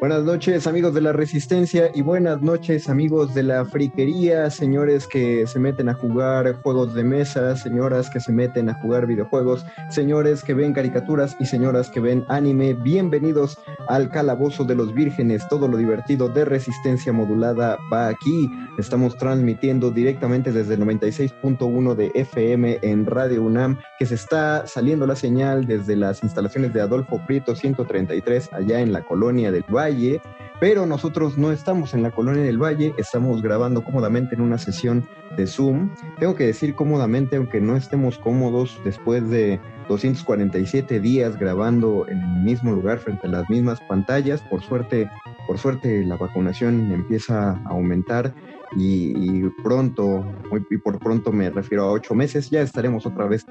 Buenas noches amigos de la Resistencia y buenas noches amigos de la friquería, señores que se meten a jugar juegos de mesa, señoras que se meten a jugar videojuegos, señores que ven caricaturas y señoras que ven anime. Bienvenidos al Calabozo de los Vírgenes, todo lo divertido de Resistencia Modulada va aquí. Estamos transmitiendo directamente desde el 96.1 de FM en Radio UNAM, que se está saliendo la señal desde las instalaciones de Adolfo Prieto 133 allá en la colonia del Valle pero nosotros no estamos en la colonia del Valle, estamos grabando cómodamente en una sesión de Zoom. Tengo que decir cómodamente, aunque no estemos cómodos después de 247 días grabando en el mismo lugar frente a las mismas pantallas, por suerte, por suerte la vacunación empieza a aumentar y, pronto, y por pronto me refiero a ocho meses, ya estaremos otra vez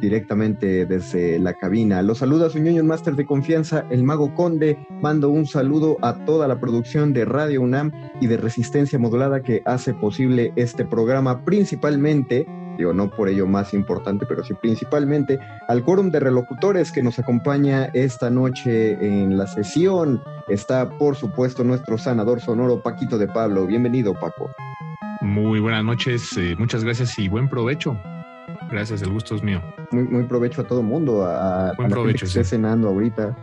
directamente desde la cabina. Los saluda su ñoño máster de confianza, el Mago Conde. Mando un saludo a toda la producción de Radio UNAM y de Resistencia Modulada que hace posible este programa, principalmente digo, no por ello más importante, pero sí principalmente al quórum de relocutores que nos acompaña esta noche en la sesión. Está, por supuesto, nuestro sanador sonoro Paquito de Pablo. Bienvenido, Paco. Muy buenas noches, eh, muchas gracias y buen provecho. Gracias, el gusto es mío. Muy, muy provecho a todo mundo, a, Buen provecho, que esté cenando ahorita.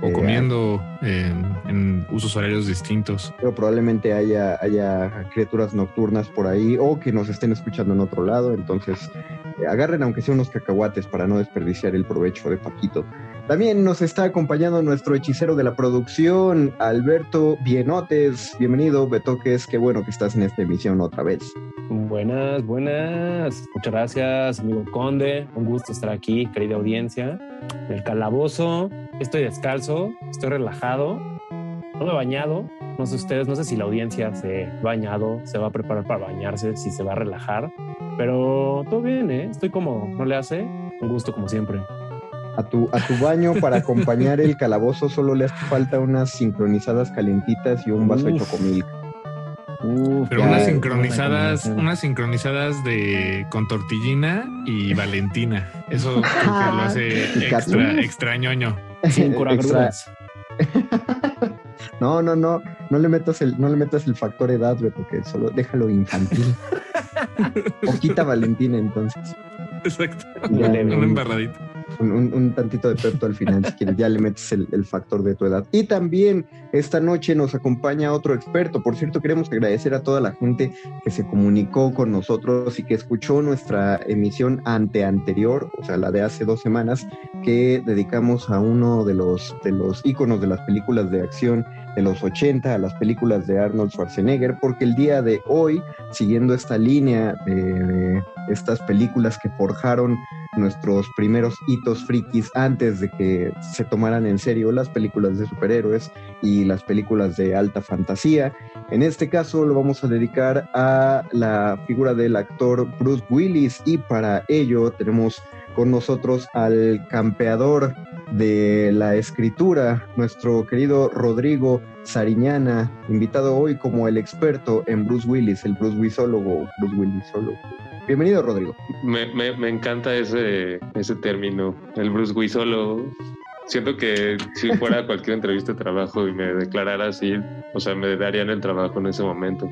O eh, comiendo en, usos horarios distintos. Pero probablemente haya, haya criaturas nocturnas por ahí o que nos estén escuchando en otro lado. Entonces, eh, agarren aunque sea unos cacahuates para no desperdiciar el provecho de Paquito. También nos está acompañando nuestro hechicero de la producción, Alberto Bienotes. Bienvenido, Betoques. Qué bueno que estás en esta emisión otra vez. Buenas, buenas. Muchas gracias, amigo Conde. Un gusto estar aquí, querida audiencia. En el calabozo, estoy descalzo, estoy relajado. No me he bañado. No sé ustedes, no sé si la audiencia se ha bañado, se va a preparar para bañarse, si se va a relajar. Pero todo bien, ¿eh? Estoy como, ¿no le hace? Un gusto como siempre a tu, a tu baño para acompañar el calabozo solo le hace falta unas sincronizadas calentitas y un vaso de chocomilk. Pero unas sincronizadas, unas sincronizadas de con tortillina y Valentina. Eso lo hace extra, extrañoño. Sin No, no, no, no le metas el, no le metas el factor edad, porque solo déjalo infantil. Poquita Valentina entonces. Exacto. una embarradita un, tantito de perto al final, si quieres, ya le metes el, factor de tu edad. Y también esta noche nos acompaña otro experto. Por cierto, queremos agradecer a toda la gente que se comunicó con nosotros y que escuchó nuestra emisión ante anterior, o sea, la de hace dos semanas, que dedicamos a uno de los, de los de las películas de acción de los 80 a las películas de Arnold Schwarzenegger, porque el día de hoy, siguiendo esta línea de, estas películas que forjaron nuestros primeros hitos frikis antes de que se tomaran en serio las películas de superhéroes y las películas de alta fantasía. En este caso lo vamos a dedicar a la figura del actor Bruce Willis y para ello tenemos con nosotros al campeador de la escritura, nuestro querido Rodrigo Sariñana, invitado hoy como el experto en Bruce Willis, el Bruce Willisólogo, Bruce Willisólogo. Bienvenido, Rodrigo. Me, me, encanta ese, ese término, el Bruce Willisólogo. Siento que si fuera cualquier entrevista de trabajo y me declarara así, o sea, me darían el trabajo en ese momento.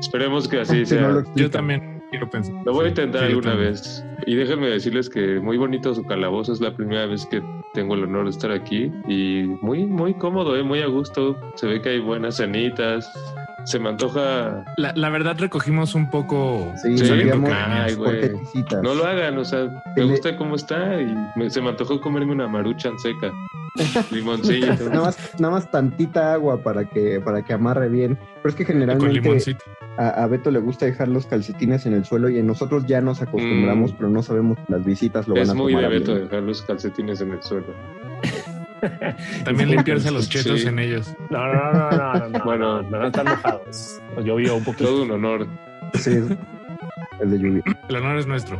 Esperemos que así sea. Yo también quiero pensar. Lo voy a intentar alguna vez. Y déjenme decirles que muy bonito su calabozo. Es la primera vez que tengo el honor de estar aquí. Y muy, muy cómodo, ¿eh? muy a gusto. Se ve que hay buenas cenitas. Se me antoja. La, verdad, recogimos un poco. Sí, Ay, güey. No lo hagan, o sea, me gusta cómo está y se me antojó comerme una maruchan seca. Limoncillo. nada, más, nada más tantita agua para que, para que amarre bien. Pero es que generalmente a, Beto le gusta dejar los calcetines en el suelo y nosotros ya nos acostumbramos, mm. pero no sabemos que las visitas lo van a tomar. Es muy de Beto dejar los calcetines en el suelo. También limpiarse los chetos en ellos. No, no, no, no, no, bueno, no, están mojados. Llovió un poquito. Todo un honor. Sí, el de lluvia. El honor es nuestro.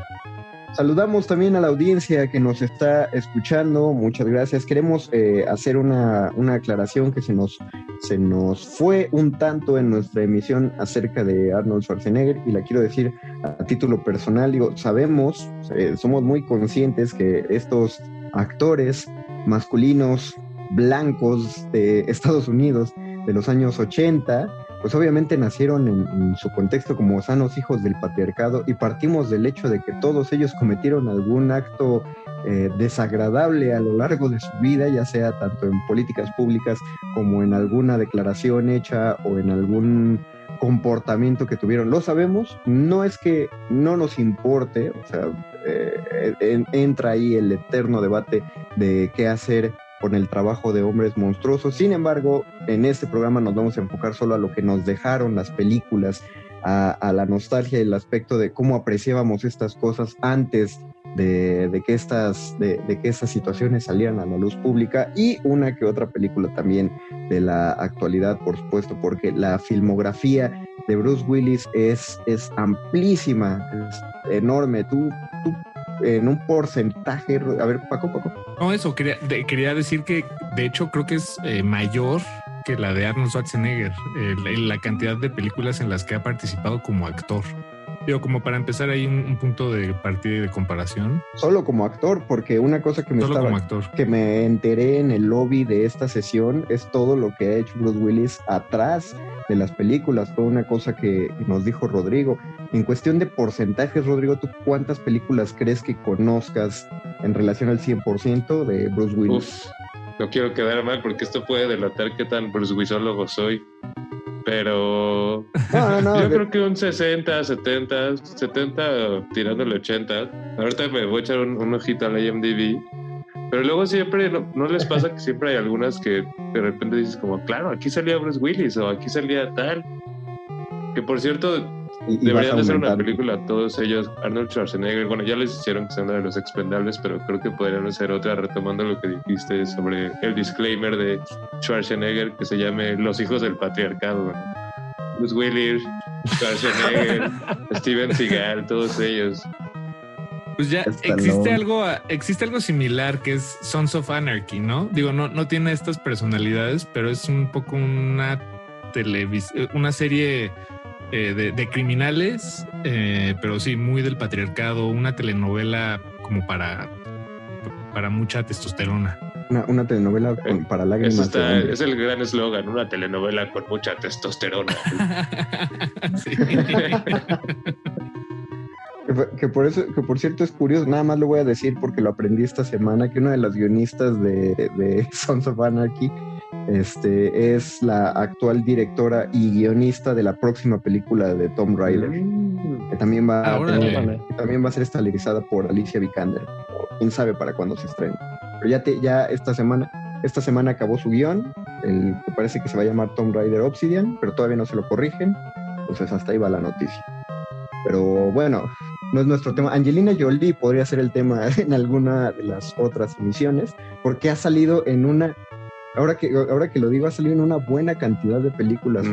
Saludamos también a la audiencia que nos está escuchando. Muchas gracias. Queremos eh, hacer una, una, aclaración que se nos, se nos fue un tanto en nuestra emisión acerca de Arnold Schwarzenegger y la quiero decir a título personal. Digo, sabemos, eh, somos muy conscientes que estos actores masculinos blancos de Estados Unidos de los años 80 pues obviamente nacieron en, su contexto como sanos hijos del patriarcado y partimos del hecho de que todos ellos cometieron algún acto eh, desagradable a lo largo de su vida, ya sea tanto en políticas públicas como en alguna declaración hecha o en algún comportamiento que tuvieron. Lo sabemos, no es que no nos importe, o sea, eh, entra ahí el eterno debate de qué hacer con el trabajo de hombres monstruosos. Sin embargo, en este programa nos vamos a enfocar solo a lo que nos dejaron las películas, a, la nostalgia y el aspecto de cómo apreciábamos estas cosas antes de, que estas, de, que estas situaciones salieran a la luz pública y una que otra película también de la actualidad, por supuesto, porque la filmografía de Bruce Willis es, es amplísima, es enorme. Tú, tú en un porcentaje. A ver, Paco, Paco. No, eso, quería, quería decir que de hecho creo que es eh, mayor que la de Arnold Schwarzenegger, en la cantidad de películas en las que ha participado como actor. Digo, como para empezar ahí un, punto de partida y de comparación. Solo como actor, porque una cosa que me que me enteré en el lobby de esta sesión es todo lo que ha hecho Bruce Willis atrás de las películas. Fue una cosa que nos dijo Rodrigo. En cuestión de porcentajes, Rodrigo, ¿tú cuántas películas crees que conozcas en relación al 100% de Bruce Willis? no quiero quedar mal porque esto puede delatar qué tan Bruce Willisólogo soy. Pero yo creo que un 60, 70, 70 tirándole 80. Ahorita me voy a echar un, ojito al IMDb. Pero luego siempre, no, les pasa que siempre hay algunas que de repente dices como, claro, aquí salía Bruce Willis o aquí salía tal. Que por cierto, deberían de ser una película todos ellos. Arnold Schwarzenegger, bueno, ya les hicieron que sean de los expendables, pero creo que podrían ser otra retomando lo que dijiste sobre el disclaimer de Schwarzenegger que se llame Los hijos del patriarcado. Bruce Willis, Schwarzenegger, Steven Seagal, todos ellos. Pues ya existe algo, existe algo similar que es Sons of Anarchy, ¿no? Digo, no, no tiene estas personalidades, pero es un poco una televisión, una serie eh, de, criminales, eh, pero sí, muy del patriarcado, una telenovela como para, para mucha testosterona. Una, telenovela eh, para lágrimas. es el gran eslogan, una telenovela con mucha testosterona. que, por eso, que por cierto es curioso, nada más lo voy a decir porque lo aprendí esta semana, que una de las guionistas de, de Sons of Anarchy este, es la actual directora y guionista de la próxima película de Tom Rider, mm. que también va, a ah, también va a ser estabilizada por Alicia Vikander. Quién sabe para cuándo se estrena. Pero ya, te, ya esta semana, esta semana acabó su guion el que parece que se va a llamar Tomb Raider Obsidian, pero todavía no se lo corrigen. Entonces hasta ahí va la noticia. Pero bueno, no es nuestro tema. Angelina Jolie podría ser el tema en alguna de las otras emisiones, porque ha salido en una, ahora que, ahora que lo digo, ha salido en una buena cantidad de películas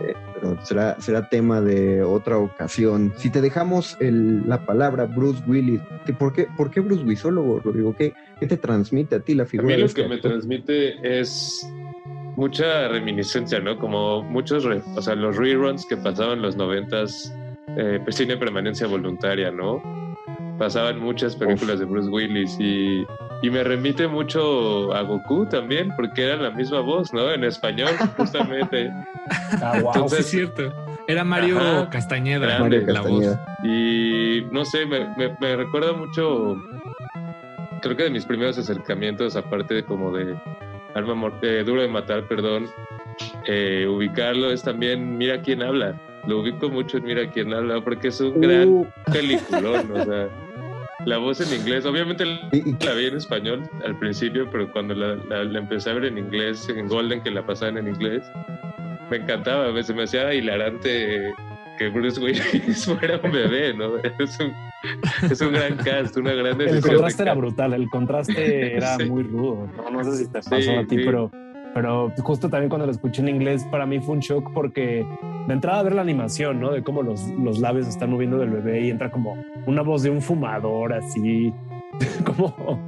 eh, pero será, será tema de otra ocasión. Si te dejamos la palabra Bruce Willis, ¿por qué, ¿por qué Bruce Willisólogo, Rodrigo? ¿Qué, ¿Qué te transmite a ti la figura? A mí lo este que me transmite es mucha reminiscencia, ¿no? Como muchos, o sea, los reruns que pasaban en los noventas, eh, pues tiene permanencia voluntaria, ¿no? Pasaban muchas películas de Bruce Willis y, y, me remite mucho a Goku también, porque era la misma voz, ¿no? En español, justamente. ah, wow, sí es cierto. Era Mario Castañeda, la voz. Y no sé, me, me, me recuerda mucho creo que de mis primeros acercamientos, aparte de como de Arma eh, Duro de Matar, perdón, eh, ubicarlo es también Mira quién habla. Lo ubico mucho en Mira quién habla porque es un gran uh. peliculón, o sea, la voz en inglés, obviamente la vi en español al principio, pero cuando la, la, empecé a ver en inglés, en Golden, que la pasaban en inglés, me encantaba, se me hacía hilarante que Bruce Willis fuera un bebé, ¿no? Es un, es un gran cast, una gran El contraste era brutal, el contraste era muy rudo. No, sé si te pasó a ti, pero, pero justo también cuando lo escuché en inglés, para mí fue un shock porque de entrada a ver la animación, ¿no? De cómo los, los labios están moviendo del bebé y entra como una voz de un fumador, así, como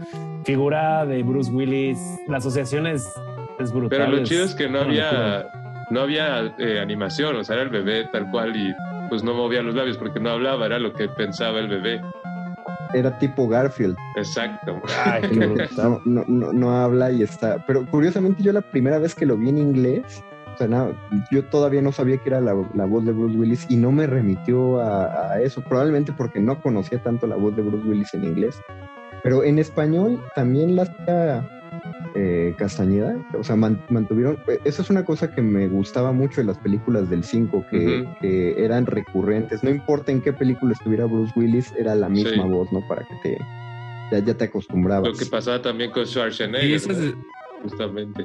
figura de Bruce Willis. La asociación es, es brutal. Pero lo chido es que no había no había eh, animación, o sea, era el bebé tal cual y pues no movía los labios porque no hablaba, era lo que pensaba el bebé. Era tipo Garfield. Exacto. no, no, no, habla y está. Pero curiosamente yo la primera vez que lo vi en inglés, o sea, yo todavía no sabía que era la, voz de Bruce Willis y no me remitió a, a, eso, probablemente porque no conocía tanto la voz de Bruce Willis en inglés. Pero en español también la eh, Castañeda, o sea, mantuvieron, eh, eso es una cosa que me gustaba mucho de las películas del 5, que, eran recurrentes, no importa en qué película estuviera Bruce Willis, era la misma voz, ¿no? Para que te, ya, te acostumbrabas. Lo que pasaba también con Schwarzenegger, justamente.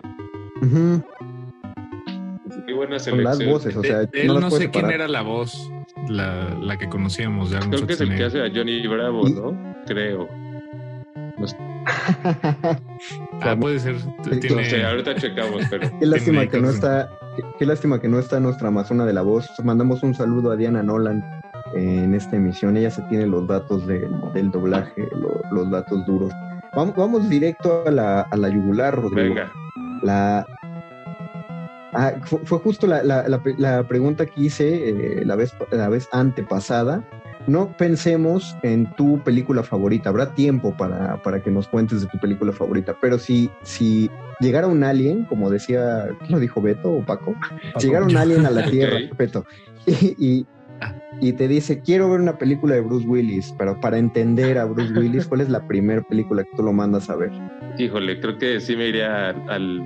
Qué buena selección. las voces, o sea, él no, sé quién era la voz, la, la que conocíamos. De Creo que es el que hace a Johnny Bravo, ¿no? Creo. ah, puede ser. Tiene... ahorita checamos, pero. Qué lástima que no está. Qué, lástima que no está nuestra Amazona de la voz. Mandamos un saludo a Diana Nolan en esta emisión. Ella se tiene los datos del doblaje, los datos duros. Vamos, vamos directo a la, a la yugular, Rodrigo. Venga. La, ah, fue, justo la, la, la, pregunta que hice eh, la, vez, la vez antepasada no pensemos en tu película favorita. Habrá tiempo para, para, que nos cuentes de tu película favorita. Pero si, si llegara un alien, como decía, ¿qué lo dijo Beto o Paco? Si llegara un alien a la Tierra, Beto, y, y, te dice, quiero ver una película de Bruce Willis, pero para entender a Bruce Willis, ¿cuál es la primera película que tú lo mandas a ver? Híjole, creo que sí me iría al,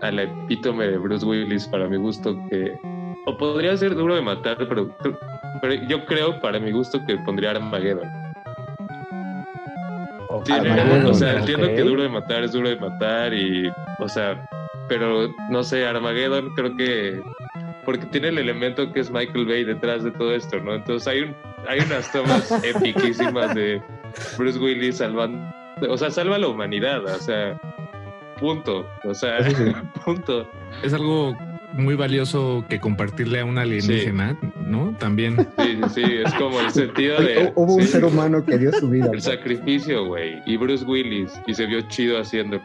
al epítome de Bruce Willis para mi gusto, que o podría ser duro de matar, pero, pero yo creo, para mi gusto, que pondría Armageddon. o sea, entiendo que duro de matar es duro de matar y, o sea, pero no sé, Armageddon creo que porque tiene el elemento que es Michael Bay detrás de todo esto, ¿no? Entonces hay un hay unas tomas epiquísimas de Bruce Willis salvando, o sea, salva a la humanidad, o sea, punto, o sea, punto. Es algo muy valioso que compartirle a un alienígena, ¿no? También. Sí, sí, es como el sentido de. Hubo un ser humano que dio su vida. El sacrificio, güey. Y Bruce Willis, y se vio chido haciéndolo.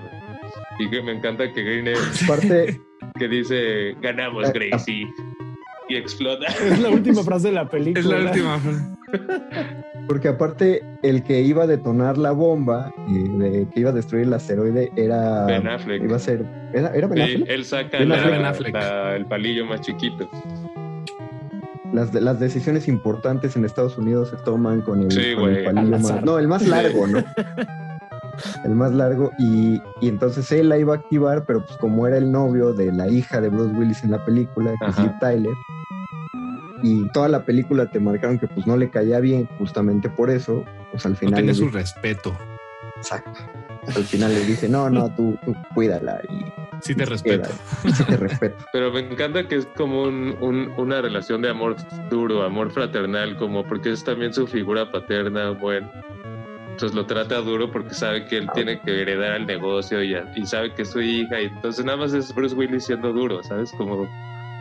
Y que me encanta que Green Parte... que dice, ganamos, eh, Gracie. Y explota. Es la última frase de la película. Es la última frase. Porque aparte, el que iba a detonar la bomba, y de, que iba a destruir el asteroide, era. Ben Affleck. Iba a ser. ¿Era, era Ben Affleck? él saca el palillo más chiquito. Las, las decisiones importantes en Estados Unidos se toman con el, palillo más. No, el más largo, ¿no? el más largo. Y, y, entonces él la iba a activar, pero pues como era el novio de la hija de Bruce Willis en la película, que es Tyler y toda la película te marcaron que pues no le caía bien justamente por eso, pues al final... No tiene su respeto. Exacto. al final le dice, no, no, tú, tú cuídala y Sí te respeto. Sí te respeto. Pero me encanta que es como un, una relación de amor duro, amor fraternal, como porque es también su figura paterna, bueno. Entonces lo trata duro porque sabe que él tiene que heredar el negocio y, y sabe que es su hija. Y entonces nada más es Bruce Willis siendo duro, ¿sabes? Como,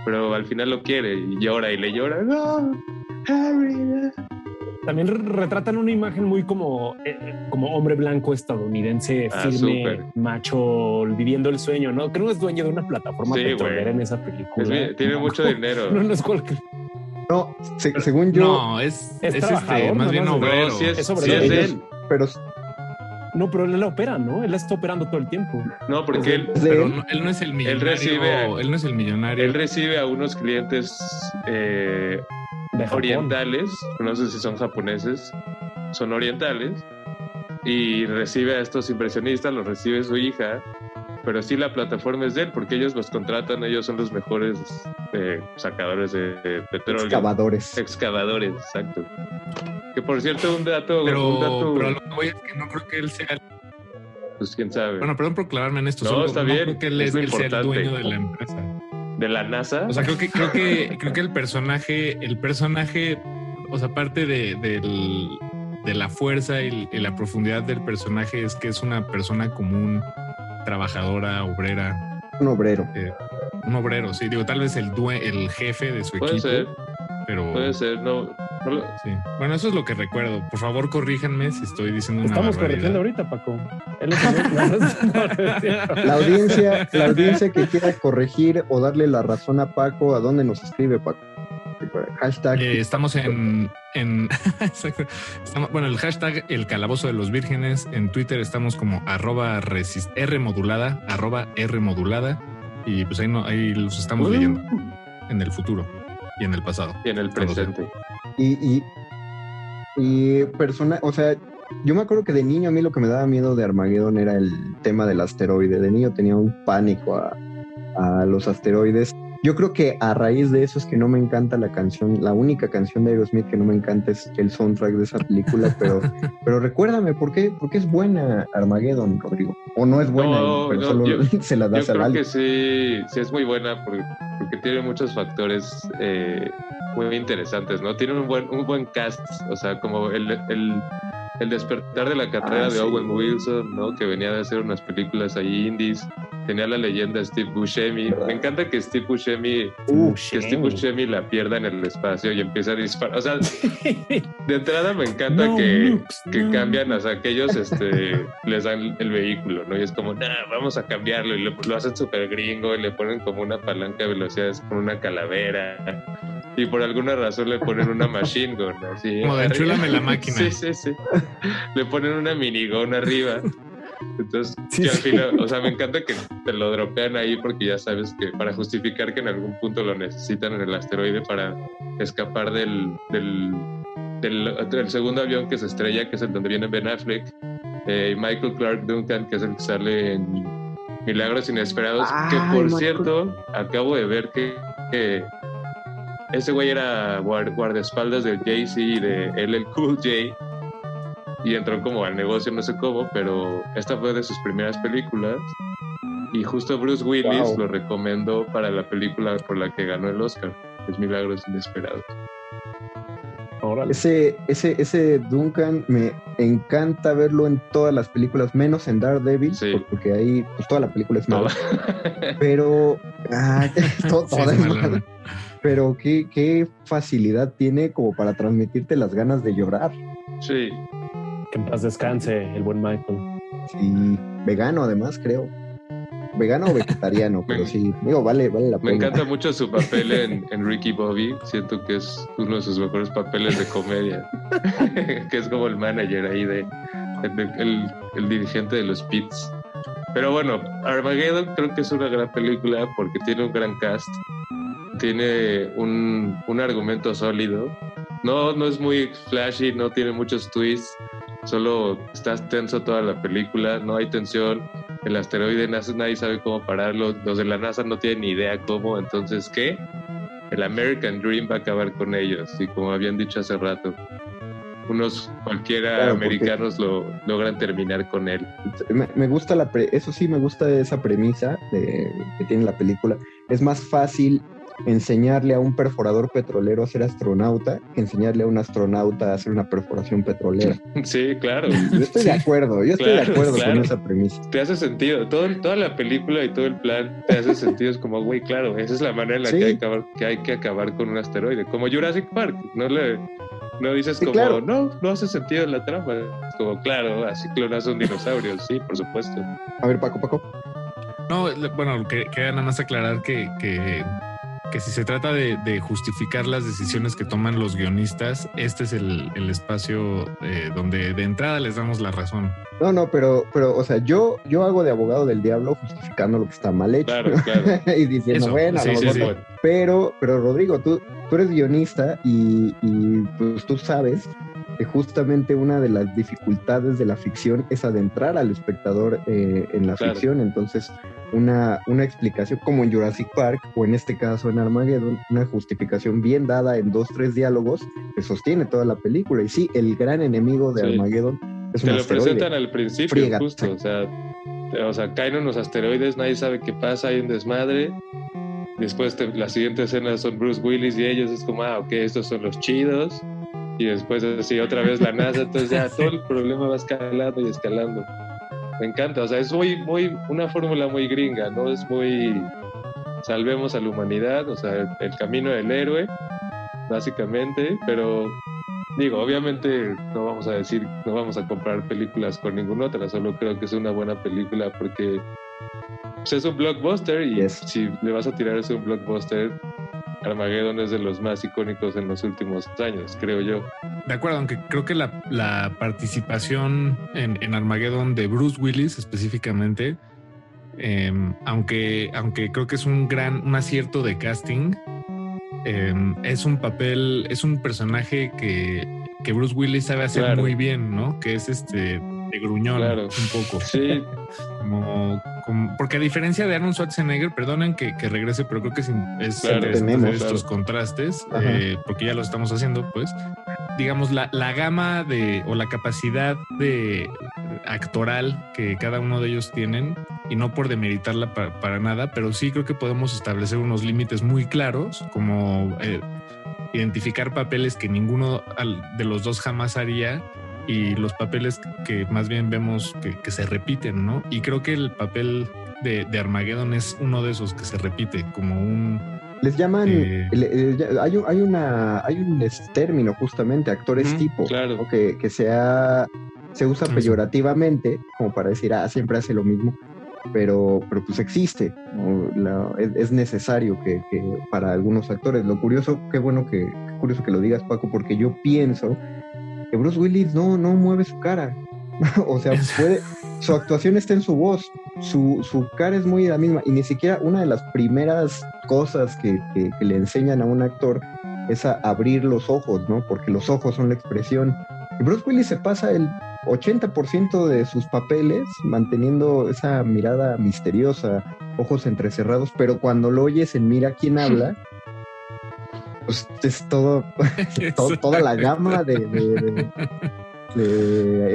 pero al final lo quiere y llora y le llora. No, Harry, también retratan una imagen muy como, eh, como hombre blanco estadounidense, ah, firme, macho, viviendo el sueño, ¿no? Creo que es dueño de una plataforma sí, petrolera en esa película. tiene mucho dinero. no, no es cualquier. No, según yo. No, es, es, este, más bien obrero. sí es, sí es él. Pero no, pero él la opera, ¿no? Él la está operando todo el tiempo. No, porque él, pero no, él no es el millonario. Él recibe, él no es el millonario. Él recibe a unos clientes eh, orientales, no sé si son japoneses, son orientales, y recibe a estos impresionistas, los recibe su hija, pero sí la plataforma es de él, porque ellos los contratan, ellos son los mejores eh, sacadores de, petróleo. Excavadores. Excavadores, exacto. Que por cierto, un dato. Pero, un dato, pero lo que voy es que no creo que él sea. Pues quién sabe. Bueno, perdón por aclararme en esto. No, está bien. creo que él, es, el dueño de la empresa de la NASA. O sea, creo que, creo que, creo que el personaje, el personaje, o sea, parte de, de la fuerza y, la profundidad del personaje es que es una persona común, trabajadora, obrera. Un obrero. Eh, un obrero, sí. Digo, tal vez el, el jefe de su Puede equipo. Ser. Pero. Puede ser, no. Sí. Bueno, eso es lo que recuerdo. Por favor, corríjanme si estoy diciendo una Estamos corrigiendo ahorita, Paco. la audiencia, la audiencia que quiera corregir o darle la razón a Paco, ¿a dónde nos escribe, Paco? Hashtag. Eh, estamos en. en bueno, el hashtag El Calabozo de los Vírgenes. En Twitter estamos como arroba R modulada, arroba R modulada. Y pues ahí, no, ahí los estamos uh. leyendo en el futuro y en el pasado. Y en el presente. Y, y, y persona, o sea, yo me acuerdo que de niño a mí lo que me daba miedo de Armageddon era el tema del asteroide. De niño tenía un pánico a, a los asteroides. Yo creo que a raíz de eso es que no me encanta la canción, la única canción de Aerosmith que no me encanta es el soundtrack de esa película, pero, pero recuérdame, ¿por qué, ¿por qué es buena Armageddon, Rodrigo? ¿O no es buena, pero solo se la das yo creo que sí, sí es muy buena porque, porque tiene muchos factores eh, muy interesantes, ¿no? Tiene un buen, un buen cast, o sea, como el, el, el despertar de la carrera ah, de Owen Wilson, ¿no? Que venía de hacer unas películas ahí indies tenía la leyenda Steve Buscemi. Me encanta que Steve Buscemi, que Steve Buscemi la pierda en el espacio y empieza a disparar. O sea, de entrada me encanta que, que cambian, o sea, que ellos este, les dan el vehículo, ¿no? Y es como, nah, vamos a cambiarlo. Y lo, hacen súper gringo y le ponen como una palanca de velocidades con una calavera. Y por alguna razón le ponen una machine gun, así. Como de la máquina. Sí, sí, sí. Le ponen una minigun arriba. Entonces, al final, o sea, me encanta que te lo dropean ahí porque ya sabes que para justificar que en algún punto lo necesitan en el asteroide para escapar del, del, del, segundo avión que se estrella, que es el donde viene Ben Affleck, eh, y Michael Clark Duncan, que es el que sale en Milagros Inesperados, que por cierto, acabo de ver que, ese güey era guardaespaldas de Jay-Z y de LL Cool J y entró como al negocio, no sé cómo, pero esta fue de sus primeras películas. Y justo Bruce Willis lo recomendó para la película por la que ganó el Oscar, es Milagros Inesperados. Ese, ese, ese Duncan me encanta verlo en todas las películas, menos en Daredevil, porque ahí pues, toda la película es mala. Pero ah, todo, es Pero qué, qué facilidad tiene como para transmitirte las ganas de llorar. Sí, que en paz descanse el buen Michael. Sí, vegano además, creo. Vegano o vegetariano, pero sí, digo, vale, vale la pena. Me encanta mucho su papel en, Ricky Bobby. Siento que es uno de sus mejores papeles de comedia. que es como el manager ahí de, el, dirigente de los Pits. Pero bueno, Armageddon creo que es una gran película porque tiene un gran cast. Tiene un, un argumento sólido. No, no es muy flashy, no tiene muchos twists solo estás tenso toda la película, no hay tensión, el asteroide nadie sabe cómo pararlo, los de la NASA no tienen ni idea cómo, entonces ¿qué? El American Dream va a acabar con ellos, y como habían dicho hace rato. unos cualquiera americanos lo logran terminar con él. Me, gusta la eso sí me gusta esa premisa de, que tiene la película. Es más fácil enseñarle a un perforador petrolero a ser astronauta que enseñarle a un astronauta a hacer una perforación petrolera. Sí, claro. Yo estoy de acuerdo, yo estoy de acuerdo con esa premisa. Te hace sentido, Todo, toda la película y todo el plan te hace sentido, es como, güey, claro, esa es la manera en la que, hay que, acabar, que hay que acabar con un asteroide, como Jurassic Park, no le... No dices como, no, no hace sentido la trama. Es como, claro, así clonas un dinosaurio, sí, por supuesto. A ver, Paco, Paco. No, bueno, quería nada más aclarar que, que que si se trata de, justificar las decisiones que toman los guionistas, este es el, espacio eh, donde de entrada les damos la razón. No, no, pero, pero, o sea, yo, yo hago de abogado del diablo justificando lo que está mal hecho. Claro, claro. y diciendo, bueno, pero, pero Rodrigo, tú, tú eres guionista y, y pues tú sabes que justamente una de las dificultades de la ficción es adentrar al espectador eh, en la ficción. Entonces, una, una explicación como en Jurassic Park o en este caso en Armageddon, una justificación bien dada en dos, tres diálogos que sostiene toda la película. Y sí, el gran enemigo de Armageddon es un Te lo presentan al principio, justo. O sea, o sea, caen unos asteroides, nadie sabe qué pasa, hay un desmadre. Después la siguiente escena son Bruce Willis y ellos, es como, ah, ok, estos son los chidos y después así otra vez la NASA, entonces ya todo el problema va escalando y escalando. Me encanta, o sea, es muy, muy, una fórmula muy gringa, ¿no? Es muy, salvemos a la humanidad, o sea, el, camino del héroe, básicamente, pero digo, obviamente no vamos a decir, no vamos a comprar películas con ninguna otra, solo creo que es una buena película porque pues, es un blockbuster y si le vas a tirar es un blockbuster, Armageddon es de los más icónicos en los últimos años, creo yo. De acuerdo, aunque creo que la, participación en, Armageddon de Bruce Willis específicamente, em, aunque, aunque creo que es un gran, un acierto de casting, em, es un papel, es un personaje que, que Bruce Willis sabe hacer muy bien, ¿no? Que es este de gruñón un poco. Sí. porque a diferencia de Arnold Schwarzenegger, perdonen que, regrese, pero creo que es, es estos contrastes, eh, porque ya lo estamos haciendo, pues, digamos, la, la gama de o la capacidad de actoral que cada uno de ellos tienen, y no por demeritarla para, nada, pero sí creo que podemos establecer unos límites muy claros, como eh, identificar papeles que ninguno de los dos jamás haría y los papeles que más bien vemos que, se repiten, ¿no? Y creo que el papel de, de, Armageddon es uno de esos que se repite, como un... Les llaman, eh, hay, hay, una, hay un término justamente, actores tipo, claro. que, que se, se usa peyorativamente, como para decir, ah, siempre hace lo mismo, pero, pero pues existe, es, necesario que, que, para algunos actores. Lo curioso, qué bueno que, qué curioso que lo digas Paco, porque yo pienso Bruce Willis no, no mueve su cara. o sea, puede, su actuación está en su voz, su, su, cara es muy la misma y ni siquiera una de las primeras cosas que, que, le enseñan a un actor es a abrir los ojos, ¿no? Porque los ojos son la expresión. Y Bruce Willis se pasa el 80% de sus papeles manteniendo esa mirada misteriosa, ojos entrecerrados, pero cuando lo oyes en Mira quién habla, pues es todo, toda la gama de,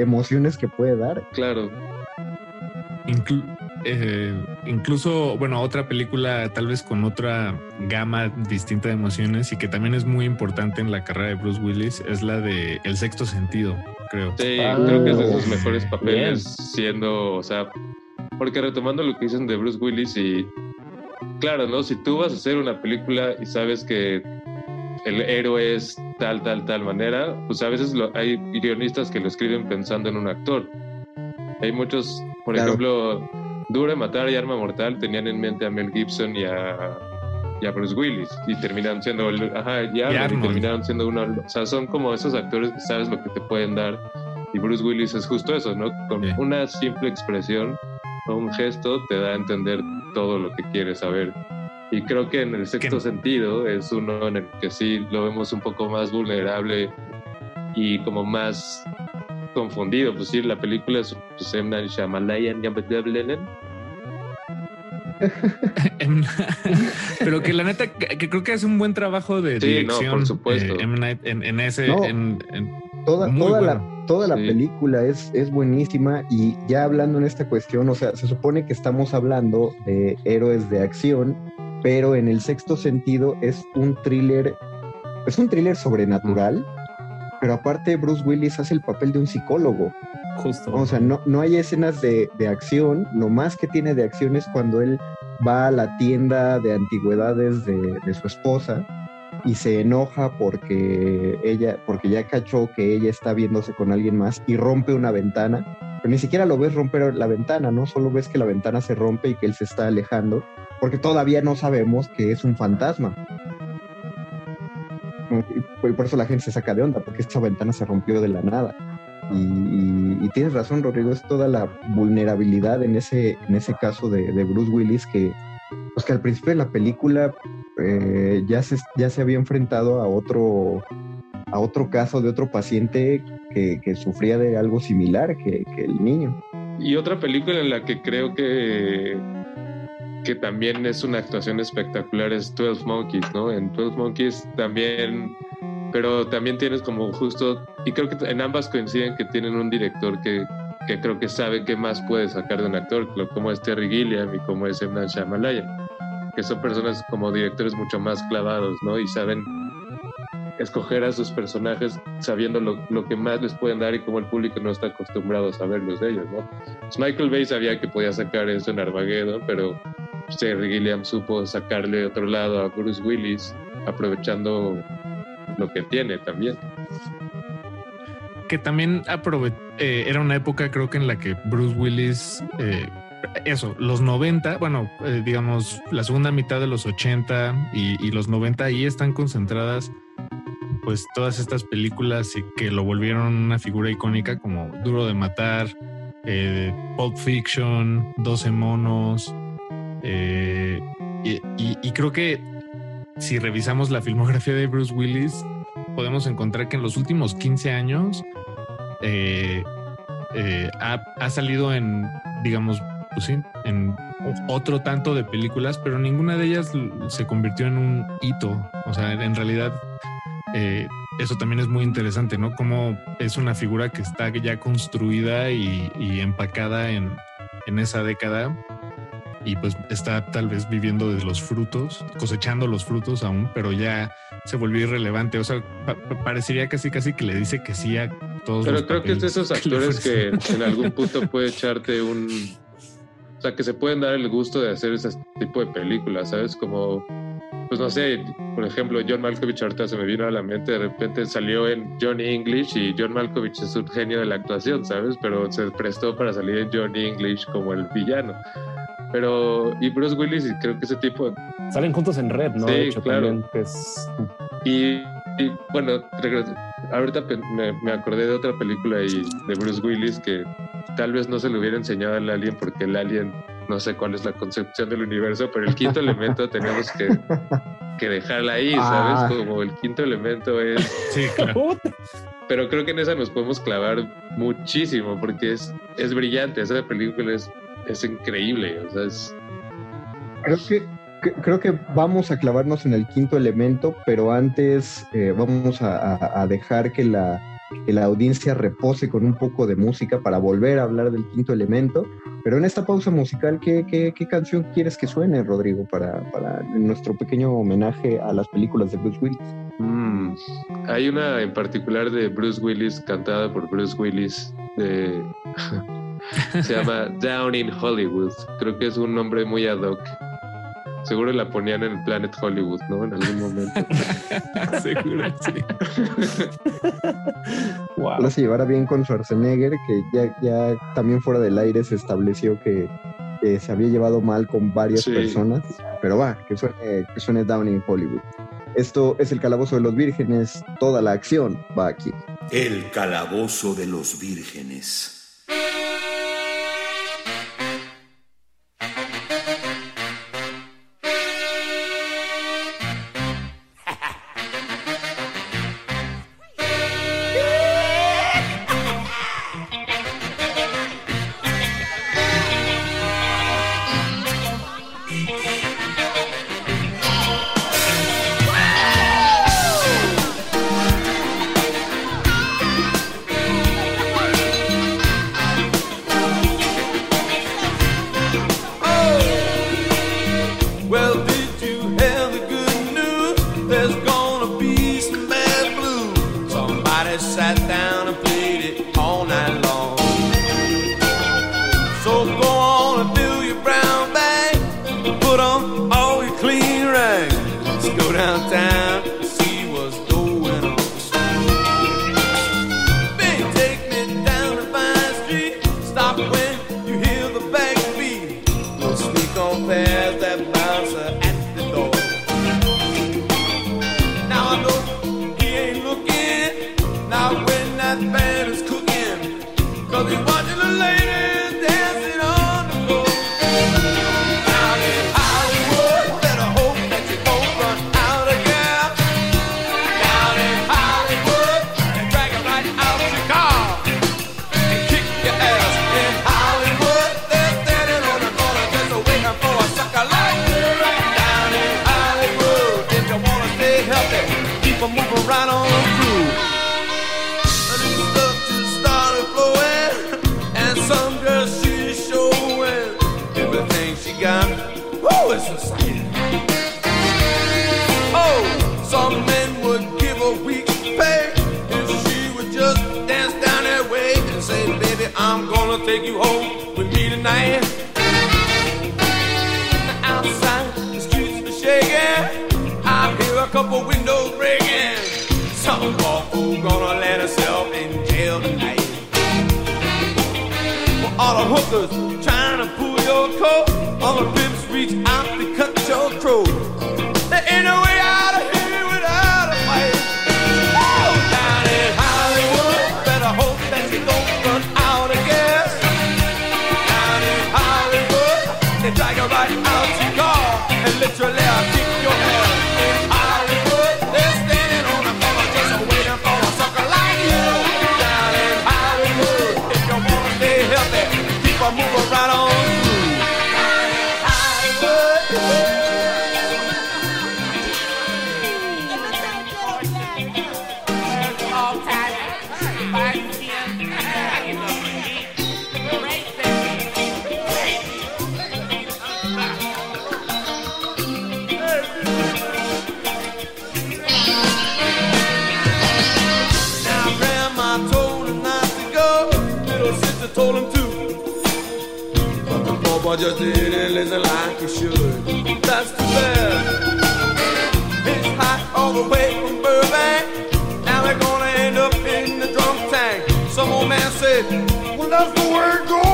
emociones que puede dar. Claro. Eh, incluso, bueno, otra película tal vez con otra gama distinta de emociones y que también es muy importante en la carrera de Bruce Willis es la de El sexto sentido, creo. Sí, creo que es de sus mejores papeles siendo, o sea, porque retomando lo que dicen de Bruce Willis y claro, ¿no? Si tú vas a hacer una película y sabes que el héroe es tal, tal, tal manera, pues a veces hay guionistas que lo escriben pensando en un actor. Hay muchos, por ejemplo, Dura, Matar y Arma Mortal tenían en mente a Mel Gibson y a, Bruce Willis y terminaron siendo, ajá, y, terminaron siendo uno, o sea, son como esos actores que sabes lo que te pueden dar y Bruce Willis es justo eso, ¿no? Con una simple expresión o un gesto te da a entender todo lo que quieres saber. Y creo que en el sexto sentido es uno en el que sí lo vemos un poco más vulnerable y como más confundido. Pues sí, la película es pues, M. Night Shyamalan Pero que la neta, que creo que hace un buen trabajo de sí, dirección. No, por supuesto. Eh, en, ese. En, toda, toda la, toda la película es, es buenísima y ya hablando en esta cuestión, o sea, se supone que estamos hablando de héroes de acción, pero en el sexto sentido es un thriller, es un thriller sobrenatural, pero aparte Bruce Willis hace el papel de un psicólogo. Justo. O sea, no, no hay escenas de, de acción, lo más que tiene de acción es cuando él va a la tienda de antigüedades de, de su esposa y se enoja porque ella, porque ya cachó que ella está viéndose con alguien más y rompe una ventana. Pero ni siquiera lo ves romper la ventana, ¿no? Solo ves que la ventana se rompe y que él se está alejando, porque todavía no sabemos que es un fantasma. Por eso la gente se saca de onda, porque esta ventana se rompió de la nada. Y, tienes razón, Rodrigo, es toda la vulnerabilidad en ese, en ese caso de, de Bruce Willis que, pues que al principio de la película eh, ya, se, ya se había enfrentado a otro, a otro caso de otro paciente que, sufría de algo similar que, el niño. Y otra película en la que creo que, que también es una actuación espectacular es 12 Monkeys, ¿no? En 12 Monkeys también, pero también tienes como justo, y creo que en ambas coinciden que tienen un director que, que creo que sabe qué más puede sacar de un actor, como es Terry Gilliam y como es Emma Shyamalan que son personas como directores mucho más clavados, ¿no? Y saben escoger a sus personajes sabiendo lo, lo, que más les pueden dar y como el público no está acostumbrado a saberlos de ellos, ¿no? Michael Bay sabía que podía sacar eso en Armageddon, pero Terry Gilliam supo sacarle de otro lado a Bruce Willis, aprovechando lo que tiene también. Que también eh, era una época creo que en la que Bruce Willis eh, eso, los 90, bueno, eh, digamos, la segunda mitad de los 80 y, los 90 ahí están concentradas pues todas estas películas que lo volvieron una figura icónica como Duro de Matar, eh, Pulp Fiction, 12 monos. Eh, y, creo que si revisamos la filmografía de Bruce Willis, podemos encontrar que en los últimos 15 años ha, ha, salido en, digamos, pues en otro tanto de películas, pero ninguna de ellas se convirtió en un hito. O sea, en realidad eh, eso también es muy interesante, ¿no? Como es una figura que está ya construida y, empacada en, esa década y pues está tal vez viviendo de los frutos, cosechando los frutos aún, pero ya se volvió irrelevante. O sea, parecería casi casi que le dice que sí a todos. Pero creo que es de esos actores que en algún punto puede echarte un o sea, que se pueden dar el gusto de hacer ese tipo de películas, ¿sabes? Como, pues no sé, por ejemplo, John Malkovich ahorita se me vino a la mente, de repente salió en Johnny English y John Malkovich es un genio de la actuación, ¿sabes? Pero se prestó para salir en Johnny English como el villano. Pero, y Bruce Willis, y creo que ese tipo... Salen juntos en red, ¿no? Sí, claro. y, bueno, ahorita me, me, acordé de otra película de Bruce Willis que tal vez no se le hubiera enseñado al alien porque el alien no sé cuál es la concepción del universo, pero el quinto elemento tenemos que, que dejarla ahí, ¿sabes? Ah. Como el quinto elemento es... Sí, claro. Pero creo que en esa nos podemos clavar muchísimo porque es, es brillante, esa película es, es increíble, o sea, es... Creo que, creo que vamos a clavarnos en el quinto elemento, pero antes eh, vamos a dejar que la que la audiencia repose con un poco de música para volver a hablar del quinto elemento. Pero en esta pausa musical, ¿qué, qué, canción quieres que suene, Rodrigo, para, para, nuestro pequeño homenaje a las películas de Bruce Willis? Mm, hay una en particular de Bruce Willis, cantada por Bruce Willis, de... se llama Down in Hollywood. Creo que es un nombre muy ad hoc Seguro la ponían en el Planet Hollywood, ¿no? En algún momento. Seguro, sí. wow. se llevara bien con Schwarzenegger, que ya, ya también fuera del aire se estableció que, se había llevado mal con varias personas. Pero va, que suene, que suene Down in Hollywood. Esto es el Calabozo de los Vírgenes. Toda la acción va aquí. El Calabozo de los Vírgenes. Música right on through. And this stuff just started flowing, and some girl she's showing everything she got. Oh, it's exciting. Oh, some men would give a week's pay if she would just dance down that way and say, "Baby, I'm gonna take you home with me tonight." Outside the streets are shaking. I hear a couple windows break Gonna let herself in jail tonight. For all the hookers trying to pull your coat, all the pimps reach out to cut your throat. There ain't no just didn't listen like he should. That's too bad. It's hot all the way from Burbank. Now they're gonna end up in the drunk tank. Some old man said, Well, that's the way it goes